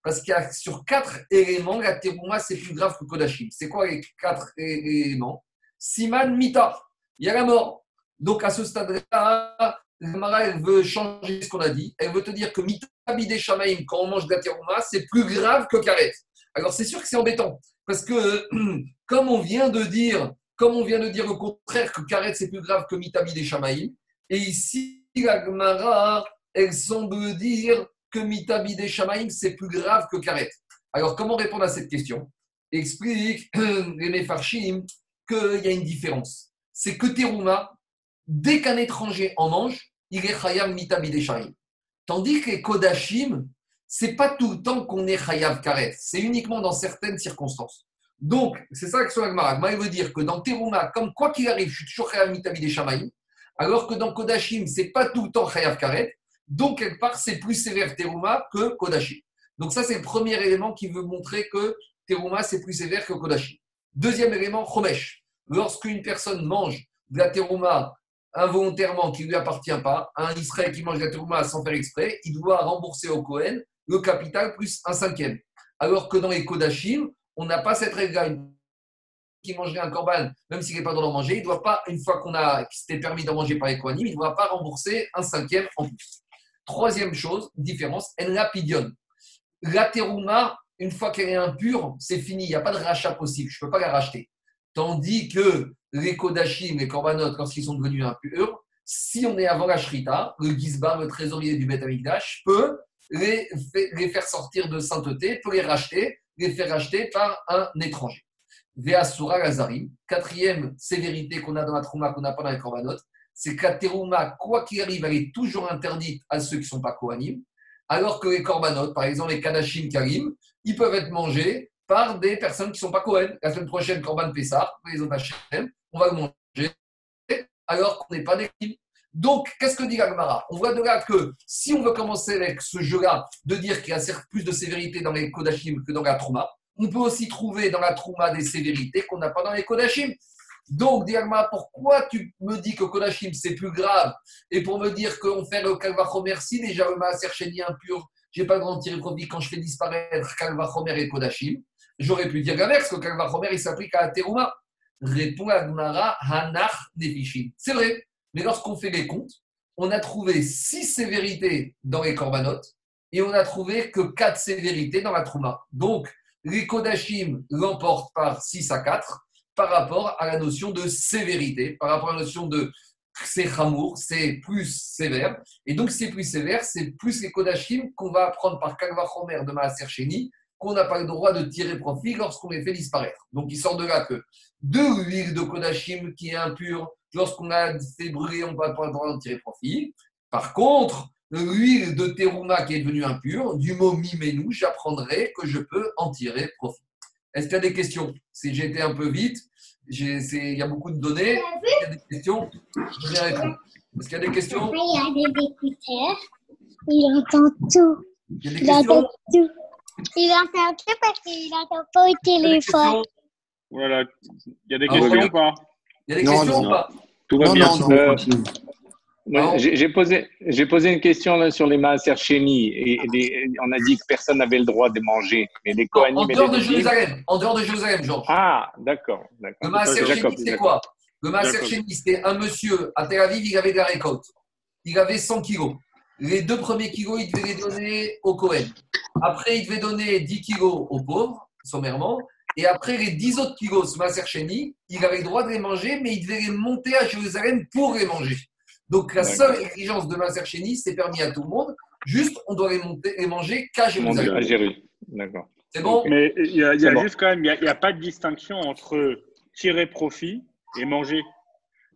Parce qu'il y a sur quatre éléments, la terouma, c'est plus grave que Kodashim. C'est quoi les quatre éléments? Siman Mita, il y a la mort. Donc à ce stade-là, elle veut changer ce qu'on a dit. Elle veut te dire que Mita Bidé Shamaim, quand on mange de la terouma, c'est plus grave que Karet. Alors c'est sûr que c'est embêtant. Parce que, comme on vient de dire, comme on vient de dire au contraire que Karet, c'est plus grave que Mita Bidé Shamaim, et ici, la Gemara, elle semble dire que Mitabi des Shamaim, c'est plus grave que Karet. Alors, comment répondre à cette question? Explique les Mefarshim qu'il y a une différence. C'est que Terouma, dès qu'un étranger en mange, il est Chayam Mitabi des Shamaim. Tandis que Kodashim, c'est pas tout le temps qu'on est Chayav Karet, c'est uniquement dans certaines circonstances. Donc, c'est ça l'action Agmara. il veut dire que dans Terouma, comme quoi qu'il arrive, je suis toujours Chayav Mitabi des Shamaim, alors que dans Kodashim, c'est pas tout le temps Chayav Karet. Donc, quelque part, c'est plus sévère Teruma que Kodashim. Donc, ça, c'est le premier élément qui veut montrer que Teruma, c'est plus sévère que Kodashim. Deuxième élément, Chomesh. Lorsqu'une personne mange de la Teruma involontairement qui ne lui appartient pas, un Israël qui mange de la Teruma sans faire exprès, il doit rembourser au Kohen le capital plus un cinquième. Alors que dans les Kodashim, on n'a pas cette règle-là qui mangerait un corban, même s'il n'est pas dans d'en manger, il ne doit pas, une fois qu'on a, permis d'en manger par les il ne doit pas rembourser un cinquième en plus. Troisième chose, différence, en lapidion. La terouma, une fois qu'elle est impure, c'est fini, il n'y a pas de rachat possible, je ne peux pas la racheter. Tandis que les kodashim, les corbanotes, lorsqu'ils sont devenus impurs, si on est avant la shrita, le gizbar, le trésorier du Bet peut les, faire sortir de sainteté, peut les racheter, les faire racheter par un étranger. Veasura Lazarim. Quatrième sévérité qu'on a dans la Trouma qu'on n'a pas dans les Korbanot, c'est que la quoi qu'il arrive, elle est toujours interdite à ceux qui ne sont pas Kohanim, alors que les Korbanot, par exemple les Kadashim Karim, ils peuvent être mangés par des personnes qui ne sont pas Kohen. La semaine prochaine, Korban Pessah, les on va le manger alors qu'on n'est pas des donc, qu'est-ce que dit l'Agmara On voit de là que si on veut commencer avec ce jeu-là, de dire qu'il y a plus de sévérité dans les Kodashim que dans la Trouma, on peut aussi trouver dans la Trouma des sévérités qu'on n'a pas dans les Kodashim. Donc, Diagma, pourquoi tu me dis que Kodashim c'est plus grave Et pour me dire qu'on fait le Kalvachomer, si déjà le Maaser Sheni impur, je n'ai pas le grand tiré profit quand je fais disparaître Kalvachomer et Kodashim, j'aurais pu dire l'inverse, que Kalvachomer il s'applique à la Teruma. Répond Agmara Hanach Nefishim. C'est vrai, mais lorsqu'on fait les comptes, on a trouvé six sévérités dans les Korbanot et on a trouvé que quatre sévérités dans la Trouma. Donc, les Kodashim l'emportent par 6 à 4 par rapport à la notion de sévérité, par rapport à la notion de c'est c'est plus sévère. Et donc, c'est plus sévère, c'est plus les Kodashim qu'on va apprendre par Kalvachomer de Maaser Sheni, qu'on n'a pas le droit de tirer profit lorsqu'on les fait disparaître. Donc, il sort de là que de l'huile de Kodashim qui est impure, lorsqu'on a fait brûler, on ne va pas le droit de tirer profit. Par contre, l'huile de terouma qui est devenue impure, du mot miménou, j'apprendrai que je peux en tirer profit. Est-ce qu'il y a des questions? Si j'ai été un peu vite, il y a beaucoup de données. Il y a des questions? Je vais répondre. Est-ce qu'il y a des questions? Il y a des écouteurs. Il entend tout. Il, y a des questions entend tout. Il entend tout parce qu'il n'entend pas au téléphone. Voilà. Il y a des questions ou pas? Il y a des questions ou pas Tout va bien. J'ai posé, posé une question là, sur les Maaser Sheni et, on a dit que personne n'avait le droit de manger. Mais les Kohanim en, dehors de Jérusalem, en dehors de Jérusalem, Georges. Ah, d'accord. Le Maaser Sheni, c'est quoi? Le Maaser Sheni, c'était un monsieur à Tel Aviv, il avait de la récolte. Il avait 100 kilos. Les deux premiers kilos, il devait les donner au Kohen. Après, il devait donner 10 kilos aux pauvres, sommairement. Et après, les 10 autres kilos, Sheni, il avait le droit de les manger, mais il devait les monter à Jérusalem pour les manger. Donc la seule exigence de Maser Chéni, c'est permis à tout le monde. Juste, on doit les, monter, et manger qu'à Jérusalem. D'accord. C'est bon? Mais il y a, juste quand même, il n'y a, pas de distinction entre tirer profit et manger.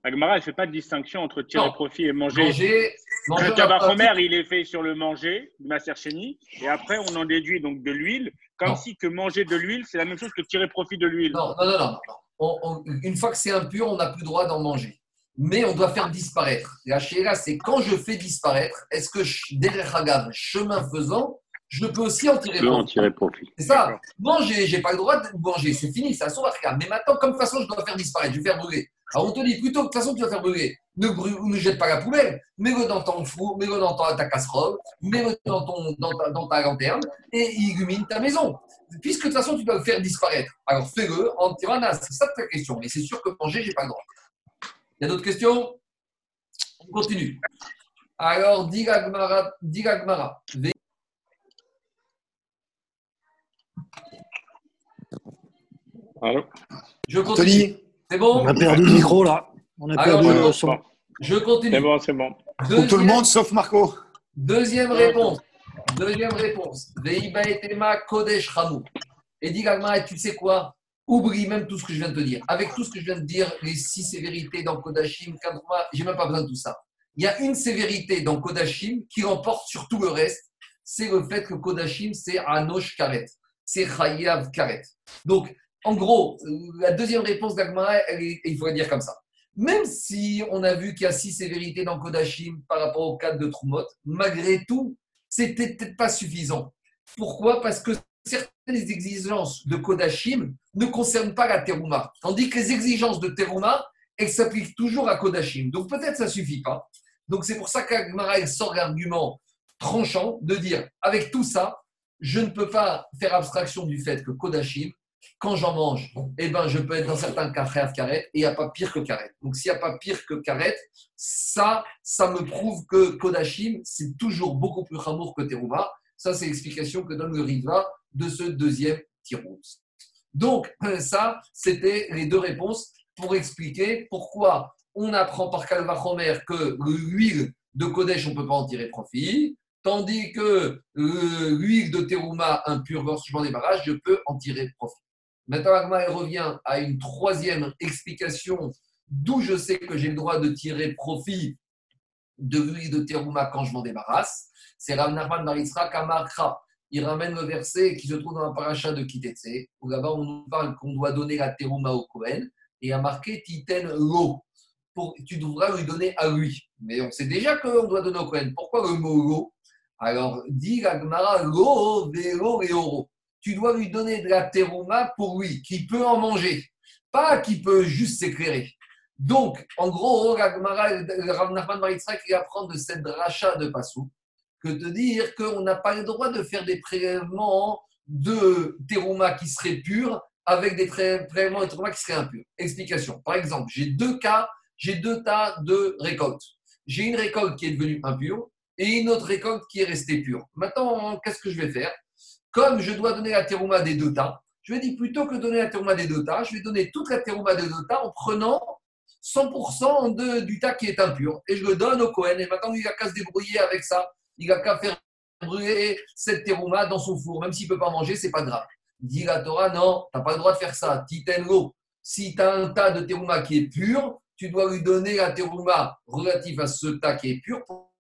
Agmara, ne fait pas de distinction entre tirer profit et manger. Manger. Le tabac il est fait sur le manger, Maser Chéni, et après on en déduit donc de l'huile, comme si que manger de l'huile, c'est la même chose que tirer profit de l'huile. Non, non, non. non. une fois que c'est impur, on n'a plus le droit d'en manger mais on doit faire disparaître. La chéra, c'est quand je fais disparaître, est-ce que derrière Hagav, chemin faisant, je peux aussi en tirer profit. En tirer profit. C'est ça. Manger, j'ai pas le droit de manger, c'est fini, c'est à son Mais maintenant, comme façon, je dois faire disparaître, je vais faire brûler. Alors on te dit plutôt, de toute façon, tu vas faire brûler. Ne, brûle, ne jette pas la poubelle, mets-le dans ton four, mets-le dans ta, casserole, mets-le dans, ton, dans, ta, dans ta lanterne et illumine ta maison. Puisque de toute façon, tu dois le faire disparaître. Alors fais-le en tirant C'est ça ta question. Mais c'est sûr que manger, j'ai pas le droit. Il y a d'autres questions? On continue. Alors, Digagmara. Digagmara. Allô? Je continue. C'est bon On a perdu le micro là. On a perdu le son. Je continue. C'est bon, c'est bon. Pour tout le monde sauf Marco. Deuxième réponse. Deuxième réponse. Veiba etema kodesh chamou. Et dit Gagmara, tu sais quoi? Oublie même tout ce que je viens de te dire. Avec tout ce que je viens de dire, les six sévérités dans Kodashim, j'ai même pas besoin de tout ça. Il y a une sévérité dans Kodashim qui remporte sur tout le reste. C'est le fait que Kodashim, c'est Anosh Karet. C'est Chayav Karet. Donc, en gros, la deuxième réponse d'Agmara, il faudrait dire comme ça. Même si on a vu qu'il y a six sévérités dans Kodashim par rapport au cadre de Trumot, malgré tout, c'était peut-être pas suffisant. Pourquoi? Parce que certaines exigences de Kodashim ne concernent pas la Teruma. Tandis que les exigences de Teruma, elles s'appliquent toujours à Kodashim. Donc peut-être ça suffit pas. Donc c'est pour ça qu'Agmara sort l'argument tranchant de dire avec tout ça, je ne peux pas faire abstraction du fait que Kodashim, quand j'en mange, eh ben, je peux être dans certains cas carrette et il n'y a pas pire que carrette. Donc s'il n'y a pas pire que carrette, ça, ça me prouve que Kodashim, c'est toujours beaucoup plus amour que Teruma. Ça, c'est l'explication que donne le Riva de ce deuxième tirous. Donc, ça, c'était les deux réponses pour expliquer pourquoi on apprend par Calvachomer que l'huile de Kodesh, on ne peut pas en tirer profit, tandis que l'huile de Teruma lorsque je m'en débarrasse, je peux en tirer profit. Maintenant, Agma revient à une troisième explication d'où je sais que j'ai le droit de tirer profit de l'huile de Teruma quand je m'en débarrasse. C'est Rav Nachman Kamakra il ramène le verset qui se trouve dans la paracha de Kitetse, où là-bas on nous parle qu'on doit donner la terouma au Kohen, et a marqué Titen lo. Tu devras lui donner à lui. Mais on sait déjà qu'on doit donner au Kohen. Pourquoi le mot lo? Alors, dit la Gemara lo, velo et oro. Tu dois lui donner de la terouma pour lui, qui peut en manger, pas qui peut juste s'éclairer. Donc, en gros, Gemara, Rav Nachman qui apprend de cette rachat de Passou, que de dire qu'on n'a pas le droit de faire des prélèvements de terouma qui seraient purs avec des prélèvements de terouma qui seraient impurs. Explication. Par exemple, j'ai deux cas, j'ai deux tas de récoltes. J'ai une récolte qui est devenue impure et une autre récolte qui est restée pure. Maintenant, qu'est-ce que je vais faire? Comme je dois donner la terouma des deux tas, je vais dire plutôt que donner la terouma des deux tas, je vais donner toute la terouma des deux tas en prenant 100% de, du tas qui est impur. Et je le donne au Cohen. Et maintenant, il a qu'à se débrouiller avec ça il n'a qu'à faire brûler cette terouma dans son four. Même s'il ne peut pas manger, c'est pas grave. Dit la Torah, non, tu n'as pas le droit de faire ça. Titengo, si tu as un tas de terouma qui est pur, tu dois lui donner la terouma relative à ce tas qui est pur pour,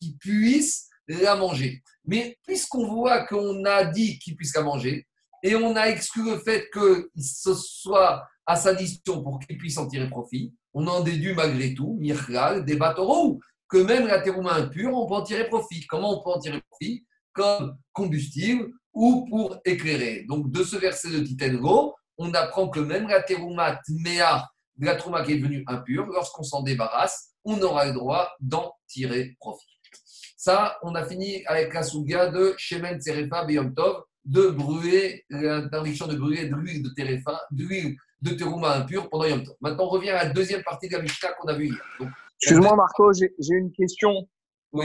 qu'il puisse la manger. Mais puisqu'on voit qu'on a dit qu'il puisse la manger, et on a exclu le fait qu'il soit à sa disposition pour qu'il puisse en tirer profit, on en déduit malgré tout, Michal, des bateaux que même la terouma impure, on peut en tirer profit. Comment on peut en tirer profit? Comme combustible ou pour éclairer. Donc, de ce verset de Titengo, on apprend que même la terouma tmea, la terouma qui est devenue impure, lorsqu'on s'en débarrasse, on aura le droit d'en tirer profit. Ça, on a fini avec la souga de Shemen Tserefa Beyom Tov, de brûler, l'interdiction de brûler de l'huile de terefa, de l'huile de terouma impure pendant Yom Tov. Maintenant, on revient à la deuxième partie de la Mishnah qu'on a vue hier. Excuse-moi, Marco, j'ai une question.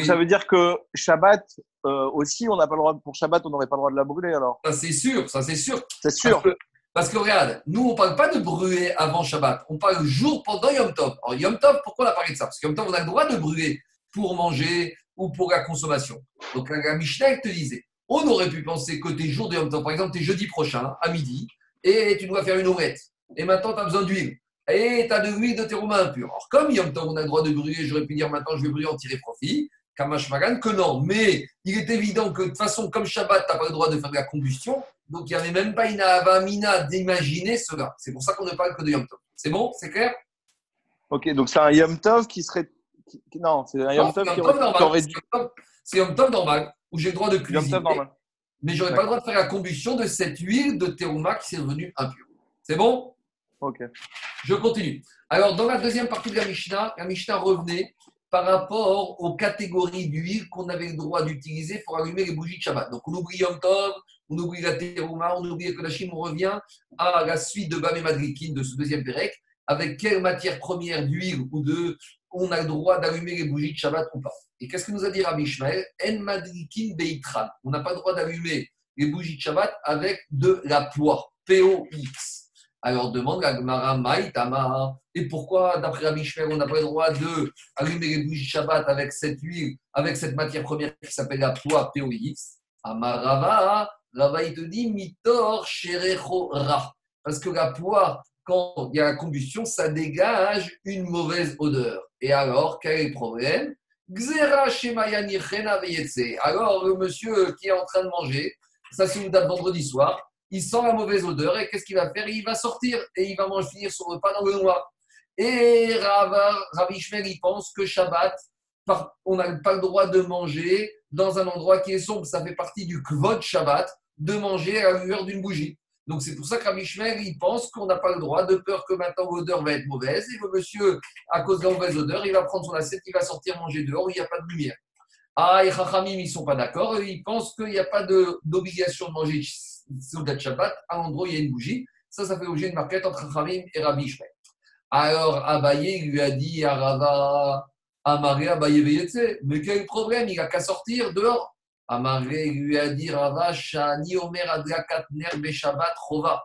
Ça veut dire que Shabbat euh, aussi, on n'a pas le droit pour Shabbat, on n'aurait pas le droit de la brûler alors? Ça c'est sûr, ça c'est sûr. C'est sûr. Parce que, regarde, nous on ne parle pas de brûler avant Shabbat, on parle le jour pendant Yom Tov. Alors Yom Tov, pourquoi on a parlé de ça? Parce que Yom Tov, on a le droit de brûler pour manger ou pour la consommation. Donc la Mishnah te disait, on aurait pu penser que tes jours de Yom Tov, par exemple, tes jeudi prochain à midi, et tu dois faire une omelette. Et maintenant, tu as besoin d'huile et tu as de l'huile de terouma impure. Alors, comme Yom Tov, on a le droit de brûler, j'aurais pu dire maintenant je vais brûler en tirer profit, Kamash Magan, que non. Mais il est évident que de toute façon, comme Shabbat, tu n'as pas le droit de faire de la combustion, donc il n'y avait même pas une avamina d'imaginer cela. C'est pour ça qu'on ne parle que de Yom Tov. C'est bon? C'est clair? Ok, donc c'est un Yom Tov qui serait. Non, c'est un Yom Tov qui aurait. C'est Yom Tov normal, où j'ai le droit de cuisiner. Mais je n'aurais pas le droit de faire la combustion de cette huile de terouma qui s'est devenue impure. C'est bon? Ok. Je continue. Alors, dans la deuxième partie de la Mishnah, la Mishnah revenait par rapport aux catégories d'huile qu'on avait le droit d'utiliser pour allumer les bougies de Shabbat. Donc, on oublie Yom Tov, on oublie la Terouma, on oublie Kodashim, on revient à la suite de Bamé Madrikin de ce deuxième Pérec. Avec quelle matière première d'huile ou de on a le droit d'allumer les bougies de Shabbat ou pas. Et qu'est-ce que nous a dit Rabbi Ishmael? En Madrikin Beitran. On n'a pas le droit d'allumer les bougies de Shabbat avec de la poix, POX. Alors demande la Gemara Maïtama. Et pourquoi, d'après Rabbi Shmer, on n'a pas le droit de allumer les bougies Shabbat avec cette huile, avec cette matière première qui s'appelle la poix POX Amarava, Rava, il te dit Mitor. Parce que la poix, quand il y a la combustion, ça dégage une mauvaise odeur. Et alors, quel est le problème Alors, le monsieur qui est en train de manger, ça c'est une date vendredi soir, il sent la mauvaise odeur et qu'est-ce qu'il va faire? Il va sortir et il va manger, finir son repas dans le noir. Et Ravi Shmer, il pense que Shabbat, on n'a pas le droit de manger dans un endroit qui est sombre. Ça fait partie du kvod Shabbat de manger à la lueur d'une bougie. Donc c'est pour ça que il pense qu'on n'a pas le droit, de peur que maintenant l'odeur va être mauvaise. Et le monsieur, à cause de la mauvaise odeur, il va prendre son assiette, il va sortir manger dehors où il n'y a pas de lumière. Ah, et Chachamim, ils ne sont pas d'accord. Ils pensent qu'il n'y a pas d'obligation de, manger Soudat Shabbat à l'endroit où il y a une bougie. Ça, ça fait l'objet de marquette entre Chachamim et Rabbi Shmer. Alors Abaye lui a dit à Rava, Amaré Abaye Veyetse, mais quel problème, il n'a qu'à sortir dehors. Amaré lui a dit Rava, Shani Omer Adlakat Ner Shabbat Chova.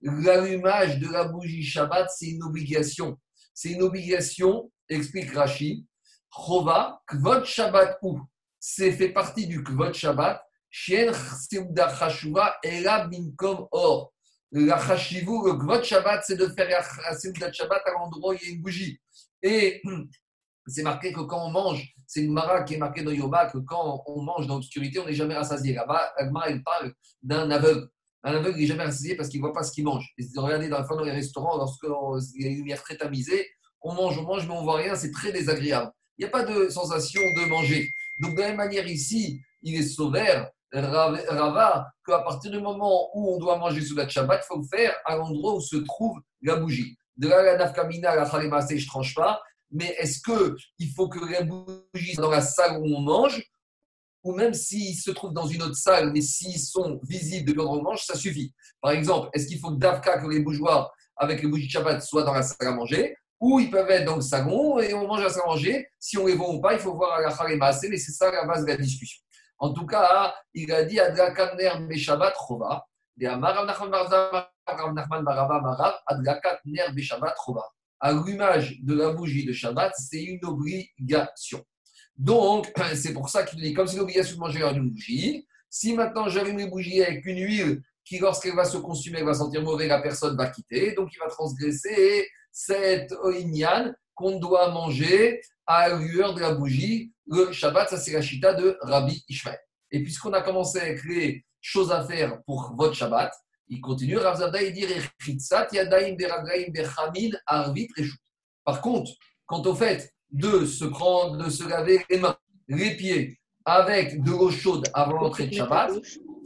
L'allumage de la bougie Shabbat, c'est une obligation. C'est une obligation, explique Rashi. Chova, Kvot Shabbat ou C'est fait partie du Kvot Shabbat. Shien Seuda Chashuva, Ela Binkom Or la chashivou, le gvot Shabbat, c'est de faire la Seudat Shabbat à l'endroit où il y a une bougie. Et c'est marqué que quand on mange, c'est une mara qui est marquée dans Yoba, que quand on mange dans l'obscurité, on n'est jamais rassasié. Là-bas, elle parle d'un aveugle. Un aveugle n'est jamais rassasié parce qu'il ne voit pas ce qu'il mange. Et regardez dans, dans les restaurants, lorsqu'il y a une lumière très tamisée, on mange, on mange, mais on ne voit rien, c'est très désagréable. Il n'y a pas de sensation de manger. Donc, de la même manière, ici, il est sauveur Rava qu'à partir du moment où on doit manger sous la Shabbat, il faut le faire à l'endroit où se trouve la bougie. De là, la nafkamina, la khalemase, je ne tranche pas, mais est-ce qu'il faut que la bougie soit dans la salle où on mange ou même s'ils se trouvent dans une autre salle, mais s'ils sont visibles de l'endroit où on mange, ça suffit. Par exemple, est-ce qu'il faut que Davka, que les bougeoirs avec les bougies de Shabbat soient dans la salle à manger ou ils peuvent être dans le salon et on mange à la salle à manger. Si on les voit ou pas, il faut voir à la Khalemase, mais c'est ça la base de la discussion. En tout cas, il a dit Adlakaner Beshabbat Chova. Allumage de la bougie de Shabbat, c'est une obligation. Donc, c'est pour ça qu'il dit, comme c'est l'obligation de manger une bougie, si maintenant j'allume une bougie avec une huile qui, lorsqu'elle va se consumer, va sentir mauvais, la personne va quitter, donc il va transgresser cette oignan qu'on doit manger à la de la bougie le Shabbat, ça c'est la chita de Rabbi Ishmael. Et puisqu'on a commencé avec les choses à faire pour votre Shabbat, il continue, Rav il dit Par contre, quant au fait de se prendre, de se laver les mains, les pieds avec de l'eau chaude avant l'entrée de Shabbat,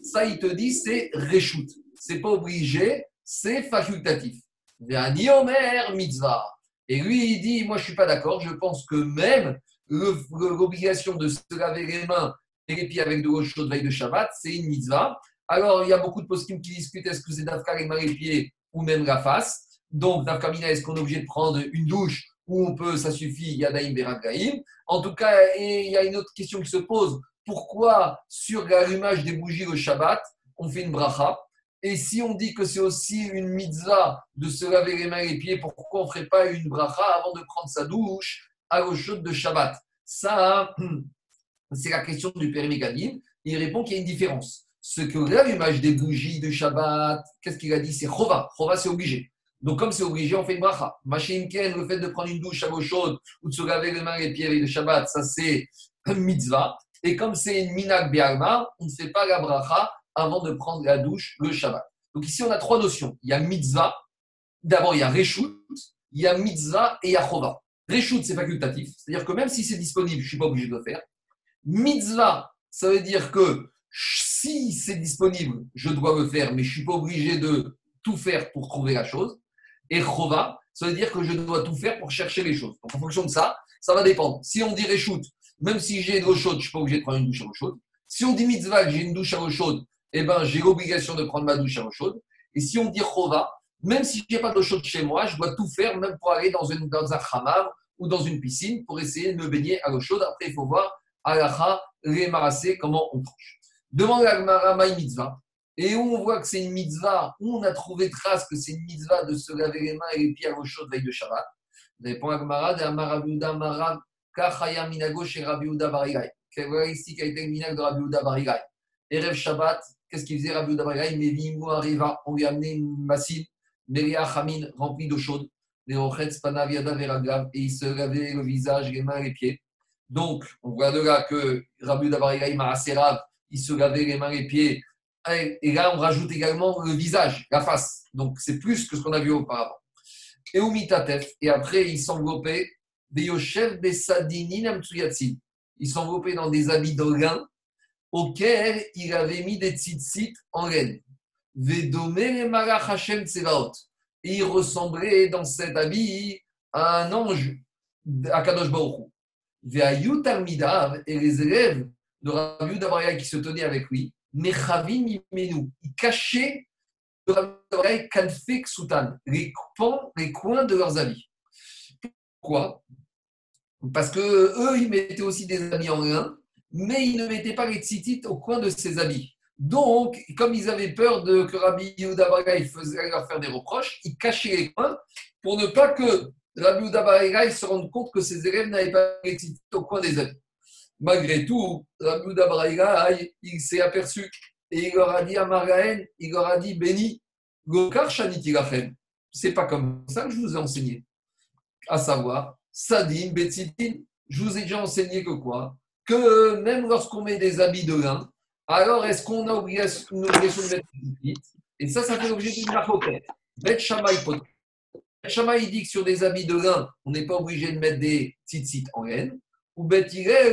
ça il te dit c'est réchout. C'est pas obligé, c'est facultatif. Omer mitzvah. Et lui, il dit, moi je suis pas d'accord, je pense que même l'obligation de se laver les mains et les pieds avec de l'eau chaude veille de Shabbat, c'est une mitzvah. Alors, il y a beaucoup de poskim qui discutent est-ce que c'est d'Afka les mains et les pieds ou même la face. Donc, d'Afkamina, est-ce qu'on est obligé de prendre une douche ou on peut, ça suffit, Yadaim Beragaim En tout cas, il y a une autre question qui se pose pourquoi sur l'allumage des bougies au Shabbat, on fait une bracha? Et si on dit que c'est aussi une mitzvah de se laver les mains et les pieds, pourquoi on ne ferait pas une bracha avant de prendre sa douche à l'eau chaude de Shabbat? Ça, c'est la question du Gadim. Il répond qu'il y a une différence. Ce que l'allumage des bougies de Shabbat, qu'est-ce qu'il a dit? C'est Chova. Chova, c'est obligé. Donc, comme c'est obligé, on fait une bracha. Ken, le fait de prendre une douche à l'eau chaude ou de se laver les mains et les pieds avec le Shabbat, ça c'est un mitzvah. Et comme c'est une minag bialma, on ne fait pas la bracha avant de prendre la douche le Shabbat. Donc ici, on a trois notions. Il y a mitzvah. D'abord, il y a reshut, il y a mitzvah et il y a chova. Reshoot, c'est facultatif. C'est-à-dire que même si c'est disponible, je ne suis pas obligé de le faire. Mitzvah, ça veut dire que si c'est disponible, je dois le faire, mais je ne suis pas obligé de tout faire pour trouver la chose. Et chova, ça veut dire que je dois tout faire pour chercher les choses. Donc en fonction de ça, ça va dépendre. Si on dit reshoot, même si j'ai de l'eau chaude, je ne suis pas obligé de prendre une douche à l'eau chaude. Si on dit mitzvah, j'ai une douche à l'eau chaude, eh ben, j'ai l'obligation de prendre ma douche à l'eau chaude. Et si on dit chova, même si je n'ai pas d'eau chaude chez moi, je dois tout faire, même pour aller dans, une, dans un khamar ou dans une piscine pour essayer de me baigner à l'eau chaude. Après, il faut voir alaha, les comment on tranche. Demande à Gmara mitzvah. et où on voit que c'est une mitzvah, où on a trouvé trace que c'est une mitzvah de se laver les mains et les pieds à l'eau chaude veille de Shabbat. Répond Agmara de Amarabiuda Marab Kachaya Minago chez Rabiuda Barigai. Voilà ici qu'a été le minag de Rabiuda Barigai. Erev Shabbat, qu'est-ce qu'il faisait Rabiuda Barigai Mevi arriva, on lui a amené une massine, Meria Hamin remplie d'eau chaude, les Panaviada et il se lavait le visage, les mains et les pieds. Donc, on voit de là que Rabiuda Barigai Maaserav, il se lavait les mains et les pieds. Et là, on rajoute également le visage, la face. Donc, c'est plus que ce qu'on a vu auparavant. Et Umitatef, et après, il s'enveloppait Il s'enveloppait dans des habits de auxquels il avait mis des tzitzit en laine. Hashem Tsevaot. Et il ressemblait dans cet habit à un ange à Kadosh Baruch et les élèves de Rabbi Dabaria qui se tenaient avec lui, Mechavim Imenu. Il cachait de Rabbi Dabaria Kanfek Soutan, les coins, de leurs habits. Pourquoi? Parce que eux, ils mettaient aussi des habits en lin, mais ils ne mettaient pas les tzitzit au coin de ces habits. Donc, comme ils avaient peur de que Rabbi Yehuda faisait leur faire des reproches, ils cachaient les coins pour ne pas que Rabbi Yehuda se rende compte que ses élèves n'avaient pas les tzitzit au coin des habits. Malgré tout, Rabbi Baraga, il s'est aperçu et il leur a dit à Margaën, il leur a dit Béni, Gokar C'est pas comme ça que je vous ai enseigné. À savoir, Sadin, Betzitin, je vous ai déjà enseigné que quoi? Que même lorsqu'on met des habits de lin, alors est-ce qu'on a obligation, une obligation de mettre des Et ça, ça fait l'objet d'une marcoquette. Bet Shamaï Bet dit que sur des habits de lin, on n'est pas obligé de mettre des tzitzit en laine. Ou Bet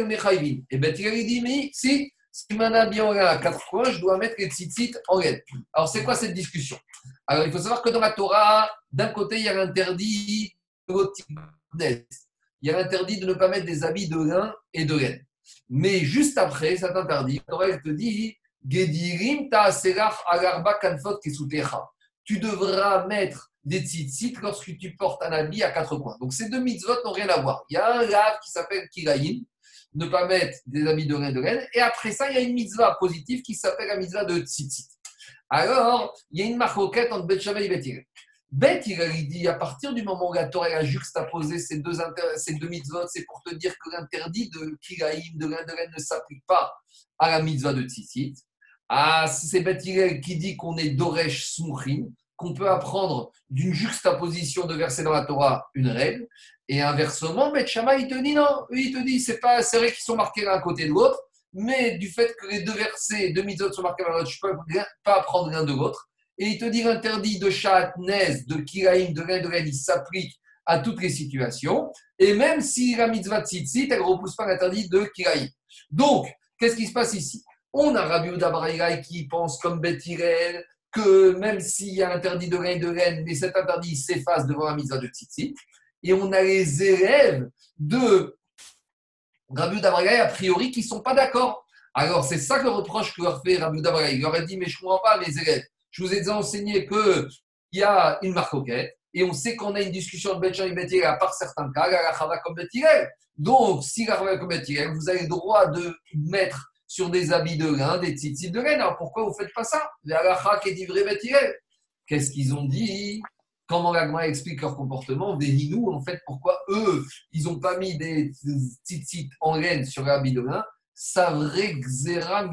Mechayvin. Et Bet il dit, mais si, si mon habit en laine à quatre coins, je dois mettre les tzitzit en laine. Alors, c'est quoi cette discussion? Alors, il faut savoir que dans la Torah, d'un côté, il y a l'interdit il y a l'interdit de ne pas mettre des habits de lin et de laine. Mais juste après, ça t'interdit. Elle te dit tu devras mettre des tzitzit lorsque tu portes un habit à quatre coins. Donc ces deux mitzvot n'ont rien à voir. Il y a un lave qui s'appelle kiraïm, ne pas mettre des habits de laine de laine. Et après ça, il y a une mitzvah positive qui s'appelle la mitzvah de tzitzit. Alors, il y a une marquette entre Bet et Bet Bête, il dit, à partir du moment où la Torah a juxtaposé ces deux, ces deux mitzvot, c'est pour te dire que l'interdit de Kiraïm, de l'Indoren, ne s'applique pas à la mitzvah de Tzitzit. Ah, c'est Beth qui dit qu'on est Doresh Smuchim, qu'on peut apprendre d'une juxtaposition de versets dans la Torah une règle. Et inversement, Beth il te dit non, il te dit, c'est pas, c'est vrai qu'ils sont marqués l'un côté de l'autre, mais du fait que les deux versets, deux mitzvot sont marqués l'un l'autre, je peux pas apprendre l'un de l'autre. Et il te dit l'interdit de chatnez, de kiraïm, de reine, il s'applique à toutes les situations. Et même si la mitzvah tzitzit, elle ne repousse pas l'interdit de kiraïm. Donc, qu'est-ce qui se passe ici? On a Rabbi Uda qui pense comme Beth même s'il y a interdit de reine de reine, mais cet interdit s'efface devant la mitzvah de tzitzit. Et on a les élèves de Rabbi Uda a priori, qui ne sont pas d'accord. Alors, c'est ça le reproche que leur fait Rabbi Uda Il leur a dit, mais je ne comprends pas, mes élèves. Je vous ai déjà enseigné qu'il y a une marcoquette et on sait qu'on a une discussion de Betchan et Bethilel, à part certains cas, la Chava comme. Donc, si la Chava comme vous avez le droit de mettre sur des habits de lin des tzitzit de laine. Alors pourquoi vous ne faites pas ça? Bethilel. Qu'est-ce qu'ils ont dit? Comment l'Agma explique leur comportement? Des nous, en fait, pourquoi eux, ils n'ont pas mis des tzitzit en laine sur les habits de lin Savre Xera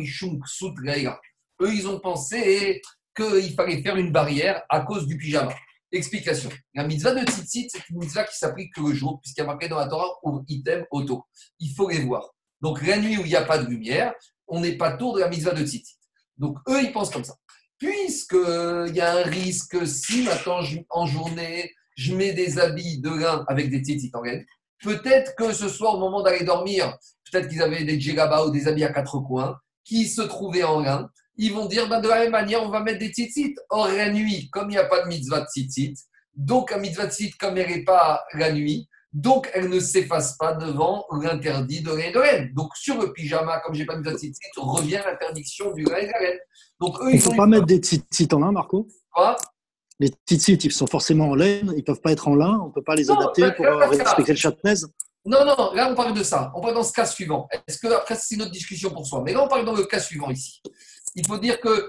Eux, ils ont pensé qu'il fallait faire une barrière à cause du pyjama. Explication. La mitzvah de tzitzit, c'est une mitzvah qui s'applique que le jour, puisqu'il y a marqué dans la Torah ou item auto. Il faut les voir. Donc la nuit où il n'y a pas de lumière, on n'est pas tour de la mitzvah de tzitzit. Donc eux, ils pensent comme ça. Puisqu'il y a un risque, si maintenant en journée, je mets des habits de lin avec des tzitzit en laine, peut-être que ce soir, au moment d'aller dormir, peut-être qu'ils avaient des djellaba ou des habits à quatre coins qui se trouvaient en lin ils vont dire ben, de la même manière, on va mettre des tzitzit. Or, la nuit, comme il n'y a pas de mitzvah tzitzit, donc un mitzvah tzitzit, comme elle n'est pas la nuit, donc elle ne s'efface pas devant l'interdit de rien de laine. Donc sur le pyjama, comme j'ai pas de mitzvah tzitzit, revient l'interdiction du rien de laine. Donc eux, il ne faut pas mettre des tzitzit en lin, Marco Quoi? Les tzitzit, ils sont forcément en laine, ils ne peuvent pas être en lin, on ne peut pas les adapter pour respecter le chatnaise Non, non, là on parle de ça. On parle dans ce cas suivant. Est-ce que après c'est une autre discussion pour soi Mais là on parle dans le cas suivant ici Il faut dire que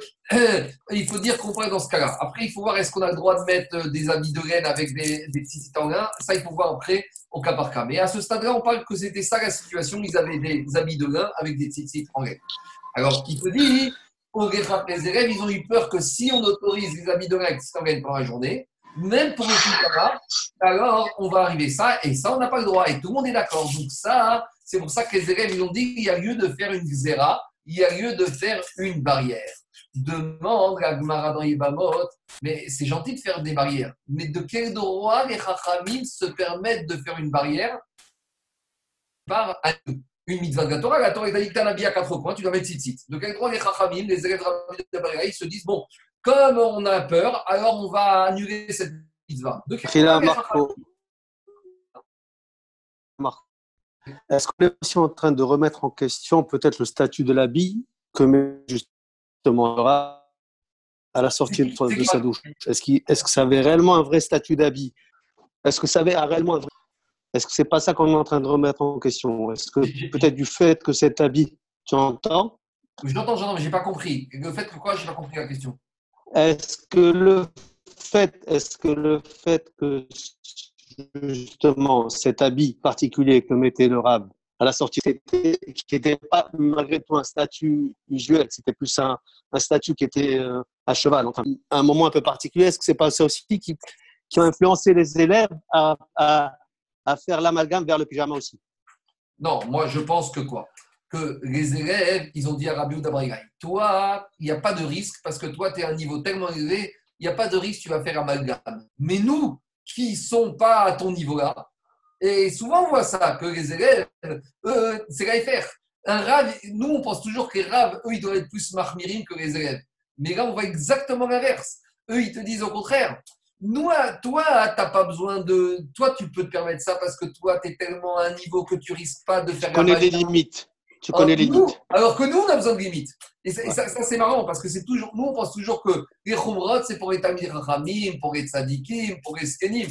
il faut dire qu'on parle dans ce cas-là. Après, il faut voir est-ce qu'on a le droit de mettre euh, des habits de laine avec des, des petits lin. Ça, il faut voir après au cas par cas. Mais à ce stade-là, on parle que c'était ça la situation. Ils avaient des habits de lin avec des petits en laine. Alors, il te dit, au les élèves, ils ont eu peur que si on autorise les habits de lin avec en laine pendant la journée, même pour les là, alors on va arriver ça, et ça, on n'a pas le droit. Et tout le monde est d'accord. Donc, ça, c'est pour ça que les élèves, ils ont dit qu'il y a lieu de faire une zéra, il y a lieu de faire une barrière. Demande à Gmara dans Yibamot, mais c'est gentil de faire des barrières, mais de quel droit les Chachamim se permettent de faire une barrière par une mitzvah de la Torah La Torah est habit à quatre points, tu dois mettre tzitzit. De quel droit les Chachamim, les élèves de la ils se disent, bon, comme on a peur, alors on va annuler cette mitzvah. De quel droit est-ce qu'on est aussi en train de remettre en question peut-être le statut de l'habit que met justement à la sortie de, sa douche? Est-ce est que ça avait réellement un vrai statut d'habit? Est-ce que ça avait réellement un vrai... Est-ce que c'est pas ça qu'on est en train de remettre en question? Est-ce que peut-être du fait que cet habit, tu entends? Je l'entends, j'entends, mais j'ai pas compris. Le fait que quoi J'ai pas compris la question? Est-ce que le fait, est-ce que le fait que justement cet habit particulier que mettait le rab à la sortie, qui n'était pas malgré tout un statut usuel, c'était plus un, statut qui était euh, à cheval, un moment un peu particulier. Est-ce que c'est pas ça aussi qui, a influencé les élèves à, à, à faire l'amalgame vers le pyjama aussi? Non, moi je pense que quoi? Que les élèves, ils ont dit à Rabbi Oudabrigaï, toi, il n'y a pas de risque parce que toi, tu es à un niveau tellement élevé, il n'y a pas de risque, tu vas faire amalgame. Mais nous, qui ne sont pas à ton niveau-là. Et souvent, on voit ça, que les élèves, eux, c'est l'AFR. Un rave, nous, on pense toujours que les raves, eux, ils doivent être plus marmirim que les élèves. Mais là, on voit exactement l'inverse. Eux, ils te disent au contraire. Nous, toi, tu n'as pas besoin de. Toi, tu peux te permettre ça parce que toi, tu es tellement à un niveau que tu risques pas de faire. Tu connais les limites. Tu connais les limites. Alors que nous, on a besoin de limites. Et ça, c'est marrant parce que c'est toujours, nous, on pense toujours que les chumrot, c'est pour les tamir ramim, pour les tzadikim, pour les skenim.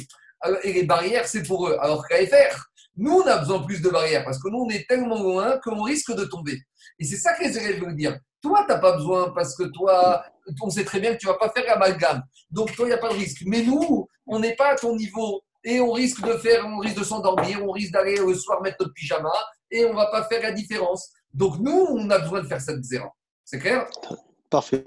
Et les barrières, c'est pour eux. Alors qu'à faire, nous, on a besoin plus de barrières parce que nous, on est tellement loin qu'on risque de tomber. Et c'est ça que les élèves veulent dire. Toi, tu n'as pas besoin parce que toi, on sait très bien que tu ne vas pas faire l'amalgame. Donc, toi, il n'y a pas de risque. Mais nous, on n'est pas à ton niveau et on risque de faire, on risque de s'endormir, on risque d'aller le soir mettre notre pyjama et on ne va pas faire la différence. Donc, nous, on a besoin de faire cette zéro. C'est clair? Parfait.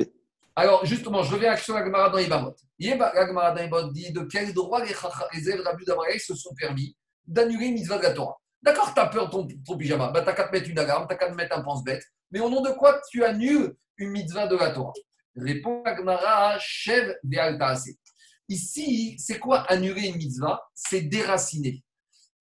Alors, justement, je reviens de la Gemara dans Ibamot. La Gemara dans Ibamot dit de quel droit les, les élèves d'Abraï se sont permis d'annuler une mitzvah de la Torah. D'accord, tu as peur de ton, ton pyjama. Bah, tu n'as qu'à te mettre une alarme, tu n'as qu'à te mettre un pense-bête. Mais au nom de quoi tu annules une mitzvah de la Torah? Répond la Gemara, Shev Ici, c'est quoi annuler une mitzvah? C'est déraciner.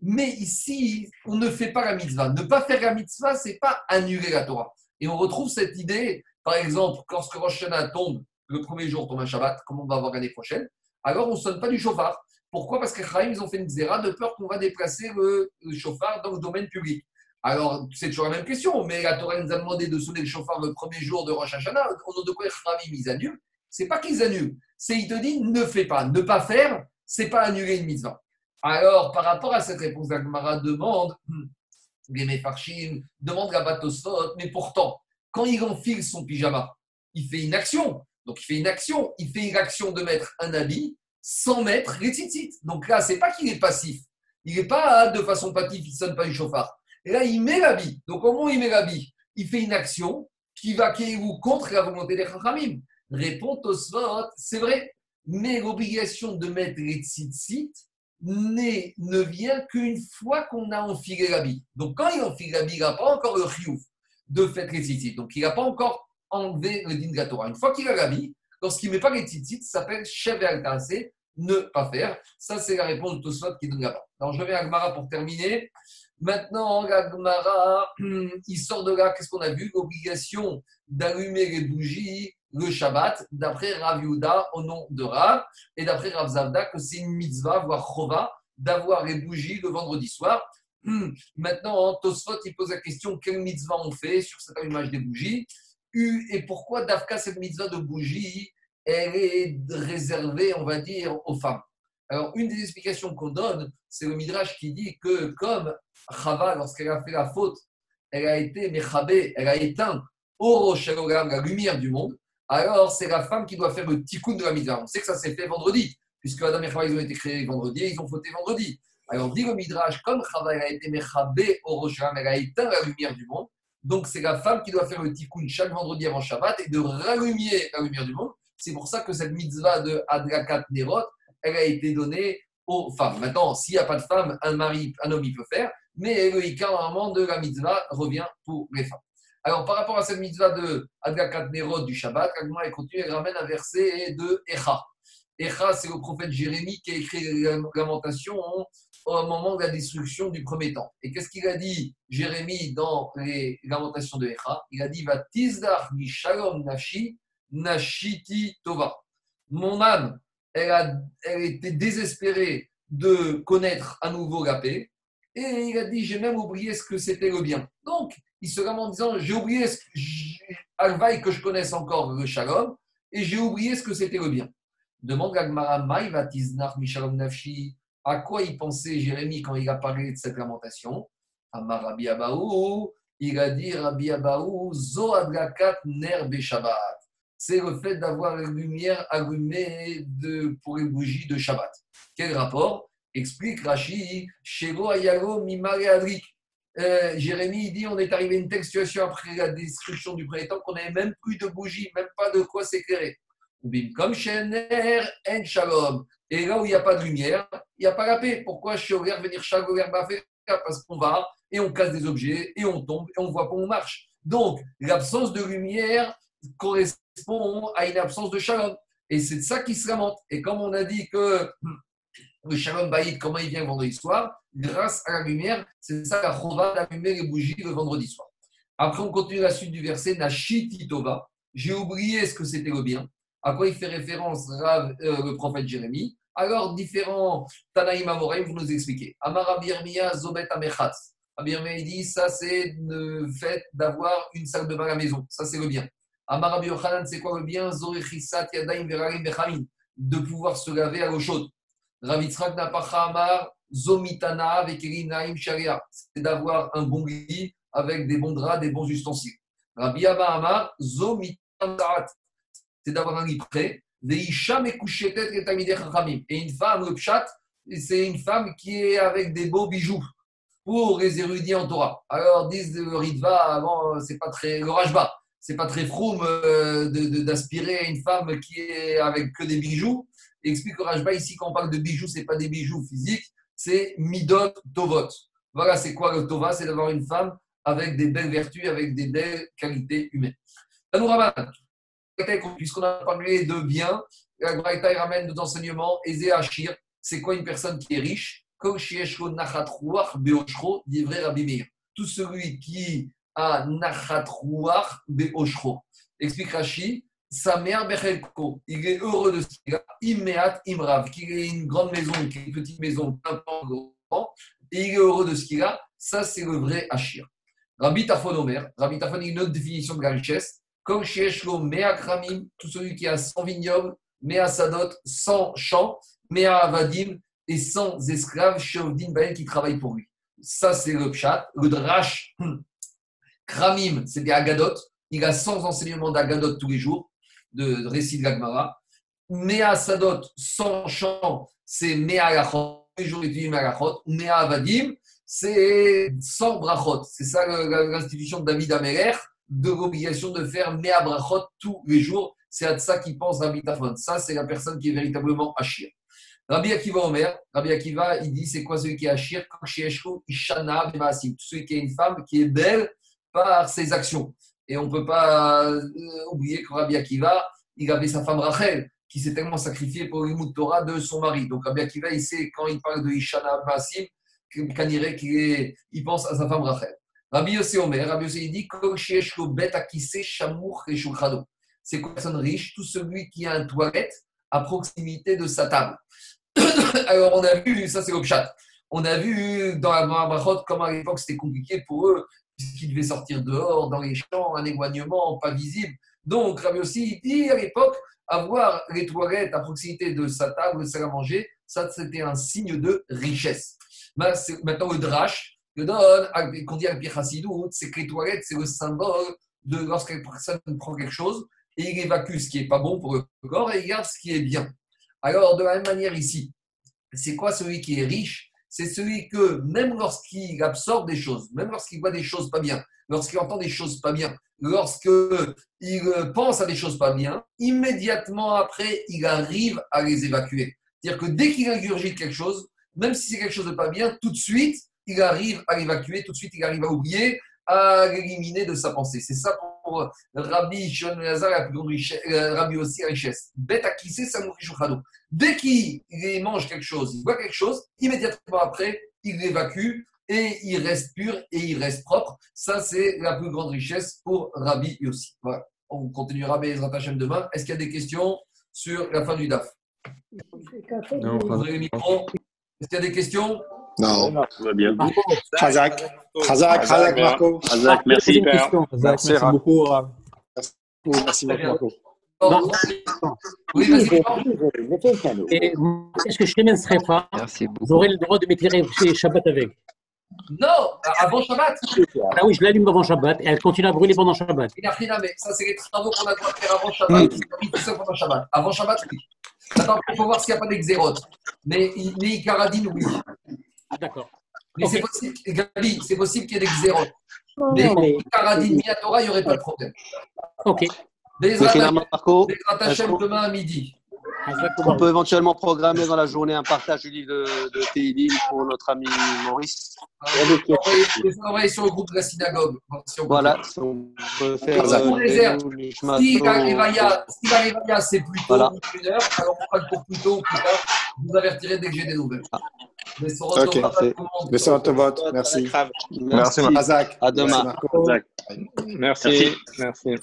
Mais ici, on ne fait pas la mitzvah. Ne pas faire la mitzvah, c'est pas annuler la Torah. Et on retrouve cette idée, par exemple, lorsque Rosh Hashanah tombe, le premier jour tombe un Shabbat, comme on va voir l'année prochaine, alors on ne sonne pas du chauffard. Pourquoi? Parce que Chaim, ils ont fait une zéra de peur qu'on va déplacer le, chauffard dans le domaine public. Alors, c'est toujours la même question, mais la Torah nous a demandé de sonner le chauffard le premier jour de Rosh Hashanah. On a de quoi Chaim, ils annulent? C'est pas qu'ils annulent, c'est ils te disent ne fais pas. Ne pas faire, c'est pas annuler une mitzvah. Alors, par rapport à cette réponse, Agmara demande les Mefarchim demande la Batosot, mais pourtant, quand il enfile son pyjama, il fait une action. Donc, il fait une action. Il fait une action de mettre un habit sans mettre les tzitzit. Donc là, c'est pas qu'il est passif. Il n'est pas de façon passive, il ne sonne pas du chauffard. Et là, il met l'habit. Donc, comment il met l'habit Il fait une action qui va ou contre la volonté des Chachamim. Répond Tosfot, c'est vrai. Mais l'obligation de mettre les tzitzit, ne vient qu'une fois qu'on a enfilé l'habit. Donc, quand il enfile l'habit, il n'a pas encore le riouf de faire les tzitzit. Donc, il n'a pas encore enlevé le din de Une fois qu'il a l'habit, lorsqu'il ne met pas les tzitzit, ça s'appelle chef et ne pas faire. Ça, c'est la réponse de Tosfot qui donne là-bas. Alors, je reviens à Gmara pour terminer. Maintenant, la Gmara, il sort de là, qu'est-ce qu'on a vu? L'obligation d'allumer les bougies le Shabbat, d'après Rav Yuda au nom de Rav, et d'après Rav Zavda, que c'est une mitzvah, voire chova, d'avoir les bougies le vendredi soir. Hmm. Maintenant, Tosfot, il pose la question quelle mitzvah on fait sur cette image des bougies? Et pourquoi, d'Afka, cette mitzvah de bougies, elle est réservée, on va dire, aux femmes? Alors, une des explications qu'on donne, c'est le Midrash qui dit que, comme Chava, lorsqu'elle a fait la faute, elle a été mechabé, elle a éteint Oroshalogam, la lumière du monde, alors c'est la femme qui doit faire le tikkun de la mitzvah. On sait que ça s'est fait vendredi, puisque Adam et Chava, ils ont été créés vendredi et ils ont fauté vendredi. Alors dit le Midrash, comme Chava a été mechabé Oroshalogam, elle a éteint la lumière du monde, donc c'est la femme qui doit faire le tikkun chaque vendredi avant Shabbat et de rallumer la lumière du monde. C'est pour ça que cette mitzvah de Adrakat Nerot, elle a été donnée aux femmes. Maintenant, s'il n'y a pas de femme, un mari, un homme, il peut faire, mais le Ika, normalement, de la mitzvah revient pour les femmes. Alors, par rapport à cette mitzvah de Adgakat Nerod du Shabbat, elle continue, elle ramène un verset de Echa. Echa, c'est le prophète Jérémie qui a écrit les lamentations au moment de la destruction du premier temps. Et qu'est-ce qu'il a dit, Jérémie, dans les lamentations de Echa? Il a dit Va tizdar mi shalom nashi, nashiti tova. Mon âme, elle, a, elle était désespérée de connaître à nouveau la paix. Et il a dit J'ai même oublié ce que c'était le bien. Donc, il se lamente en disant J'ai oublié ce que, que je connaisse encore le shalom, et j'ai oublié ce que c'était le bien. Demande Mishalom Nafshi. À quoi il pensait Jérémie quand il a parlé de cette lamentation? Amar Rabbi Abaou, il a dit Rabbi Abaou, Zo Adlakat Ner Shabbat. C'est le fait d'avoir la lumière allumée pour les bougies de Shabbat. Quel rapport? Explique Rashi, Shego Ayalo Mimare Adrik. Euh, Jérémie dit on est arrivé à une telle situation après la destruction du premier temps qu'on n'avait même plus de bougies, même pas de quoi s'éclairer. Comme Shener en Shalom. Et là où il n'y a pas de lumière, il n'y a pas la paix. Pourquoi suis venir chaque Parce qu'on va et on casse des objets et on tombe et on voit pas où on marche. Donc l'absence de lumière correspond à une absence de Shalom. Et c'est ça qui se lamente. Et comme on a dit que le Shalom Baïd, comment il vient vendredi soir? Grâce à la lumière, c'est ça la chova d'allumer les bougies le vendredi soir. Après, on continue la suite du verset Nashiti Tova. J'ai oublié ce que c'était le bien. À quoi il fait référence euh, le prophète Jérémie? Alors, différents Tanaïm Amoraim, vous nous expliquez. Amar Zobet Amechatz. Abirmiya, il dit ça, c'est le fait d'avoir une salle de bain à la maison. Ça, c'est le bien. Amar Yochanan, c'est quoi le bien? Zorechisat Yadaim Verarim Bechamin. De pouvoir se laver à l'eau chaude. Ravitzrak Amar, Zomitana avec Sharia. C'est d'avoir un bon lit avec des bons draps, des bons ustensiles. Rabbi Amar, Zomitana, c'est d'avoir un lit prêt. Et une femme, le pshat, c'est une femme qui est avec des beaux bijoux pour les érudits en Torah. Alors, disent le Ritva, avant, c'est pas très. Le Rajba, c'est pas très froum euh, d'aspirer à une femme qui est avec que des bijoux explique Rajba ici, quand on parle de bijoux, ce n'est pas des bijoux physiques, c'est midot tovot. Voilà, c'est quoi le tova? C'est d'avoir une femme avec des belles vertus, avec des belles qualités humaines. Puisqu'on a parlé de bien, la Braïta ramène deux enseignements. Achir, c'est quoi une personne qui est riche? Tout celui qui a nachatrouach beoshro. Explique Rashi, sa mère Bechelko, il est heureux de ce qu'il a, Immeat Imrav, qu'il ait une grande maison, qu'il une petite maison, et il est heureux de ce qu'il a, ça c'est le vrai Achir. Rabbi Tafon Omer, Rabbi Tafon a une autre définition de la richesse, comme Shieshlo Mea Kramim, tout celui qui a 100 vignobles, Mea Sadot, 100 champs, Mea Avadim, et 100 esclaves, Shovdin Baen qui travaillent pour lui. Ça c'est le Pshat, le Drash. Kramim, c'est des Agadot, il a 100 enseignements d'Agadot tous les jours de, récit de l'Agmara. Mea Sadot, sans chant, c'est Mea Lachot, les jours étudiés Mea Lachot. Mea Vadim, c'est sans brachot. C'est ça l'institution de David Améler, de l'obligation de faire Mea Brachot tous les jours. C'est à ça qu'il pense Rabbi Tafon. Ça, c'est la personne qui est véritablement Achir. Rabbi Akiva Omer, Rabbi Akiva, il dit c'est quoi celui qui est Achir? Quand Ishana Celui qui est une femme qui est belle par ses actions. Et on ne peut pas euh, oublier que Rabbi Akiva, il avait sa femme Rachel, qui s'est tellement sacrifiée pour le Torah de son mari. Donc Rabbi Akiva, il sait, quand il parle de Ishana Basim, qu'il il pense à sa femme Rachel. Rabbi Yossi Omer, Rabbi Yossi, il dit C'est une personne riche, tout celui qui a une toilette à proximité de sa table. Alors on a vu, ça c'est le On a vu dans la Brachot comment à l'époque c'était compliqué pour eux puisqu'il devait sortir dehors, dans les champs, un éloignement, pas visible. Donc, Rabbi aussi dit à l'époque, avoir les toilettes à proximité de sa table, de salle à manger, ça c'était un signe de richesse. Maintenant, le drash, le don, qu'on dit à c'est que les toilettes, c'est le symbole de lorsqu'une personne prend quelque chose et il évacue ce qui n'est pas bon pour le corps et il garde ce qui est bien. Alors, de la même manière ici, c'est quoi celui qui est riche C'est celui que, même lorsqu'il absorbe des choses, même lorsqu'il voit des choses pas bien, lorsqu'il entend des choses pas bien, lorsqu'il pense à des choses pas bien, immédiatement après, il arrive à les évacuer. C'est-à-dire que dès qu'il ingurgite quelque chose, même si c'est quelque chose de pas bien, tout de suite, il arrive à l'évacuer, tout de suite, il arrive à oublier, à l'éliminer de sa pensée. C'est ça pour Rabbi Shon la plus richesse, euh, Rabbi aussi la richesse. Bête à qui c'est, ça Dès qu'il mange quelque chose, il voit quelque chose, immédiatement après, il l'évacue et il reste pur et il reste propre. Ça, c'est la plus grande richesse pour Rabbi aussi. Voilà. On continuera Bezrat Hashem demain. Est-ce qu'il y a des questions sur la fin du DAF? Non. Est-ce qu'il y a des questions? Non. Tout va bien. Khazak. Khazak, Khazak, Marco. Hazak, merci. Merci, beaucoup. Merci beaucoup, Marco. Non. Oui, Est-ce que Shemen serait pas Merci beaucoup. J'aurais le droit de chez Shabbat avec. Non, avant Shabbat. Ah oui, je l'allume avant Shabbat et elle continue à brûler pendant Shabbat. Il n'a rien à mettre. Ça, c'est les travaux qu'on a droit de faire avant Shabbat. Seul pendant Shabbat. Avant Shabbat, oui. Attends, il faut voir s'il n'y a pas d'exérote. Mais, mais Icaradine, oui. D'accord. Mais c'est possible, Gabi, c'est possible qu'il y ait d'exérote. Mais Non, mais- Icaradine, Miatora, il n'y aurait pas de problème. Ok. Hashem qu'on- demain à midi. On peut éventuellement programmer dans la journée un partage du livre de, de Teilim pour notre ami Maurice. Envoyez envoyez sur le groupe de la synagogue. Si on Voilà, si on peut faire euh, réserve. Si la c'est plus tôt, Voilà. une heure, alors on fera le cours plus tôt ou plus tard. Vous avertirai dès que j'ai des nouvelles. Mais sur monde. Merci. Merci. Merci. À demain. Merci. Merci.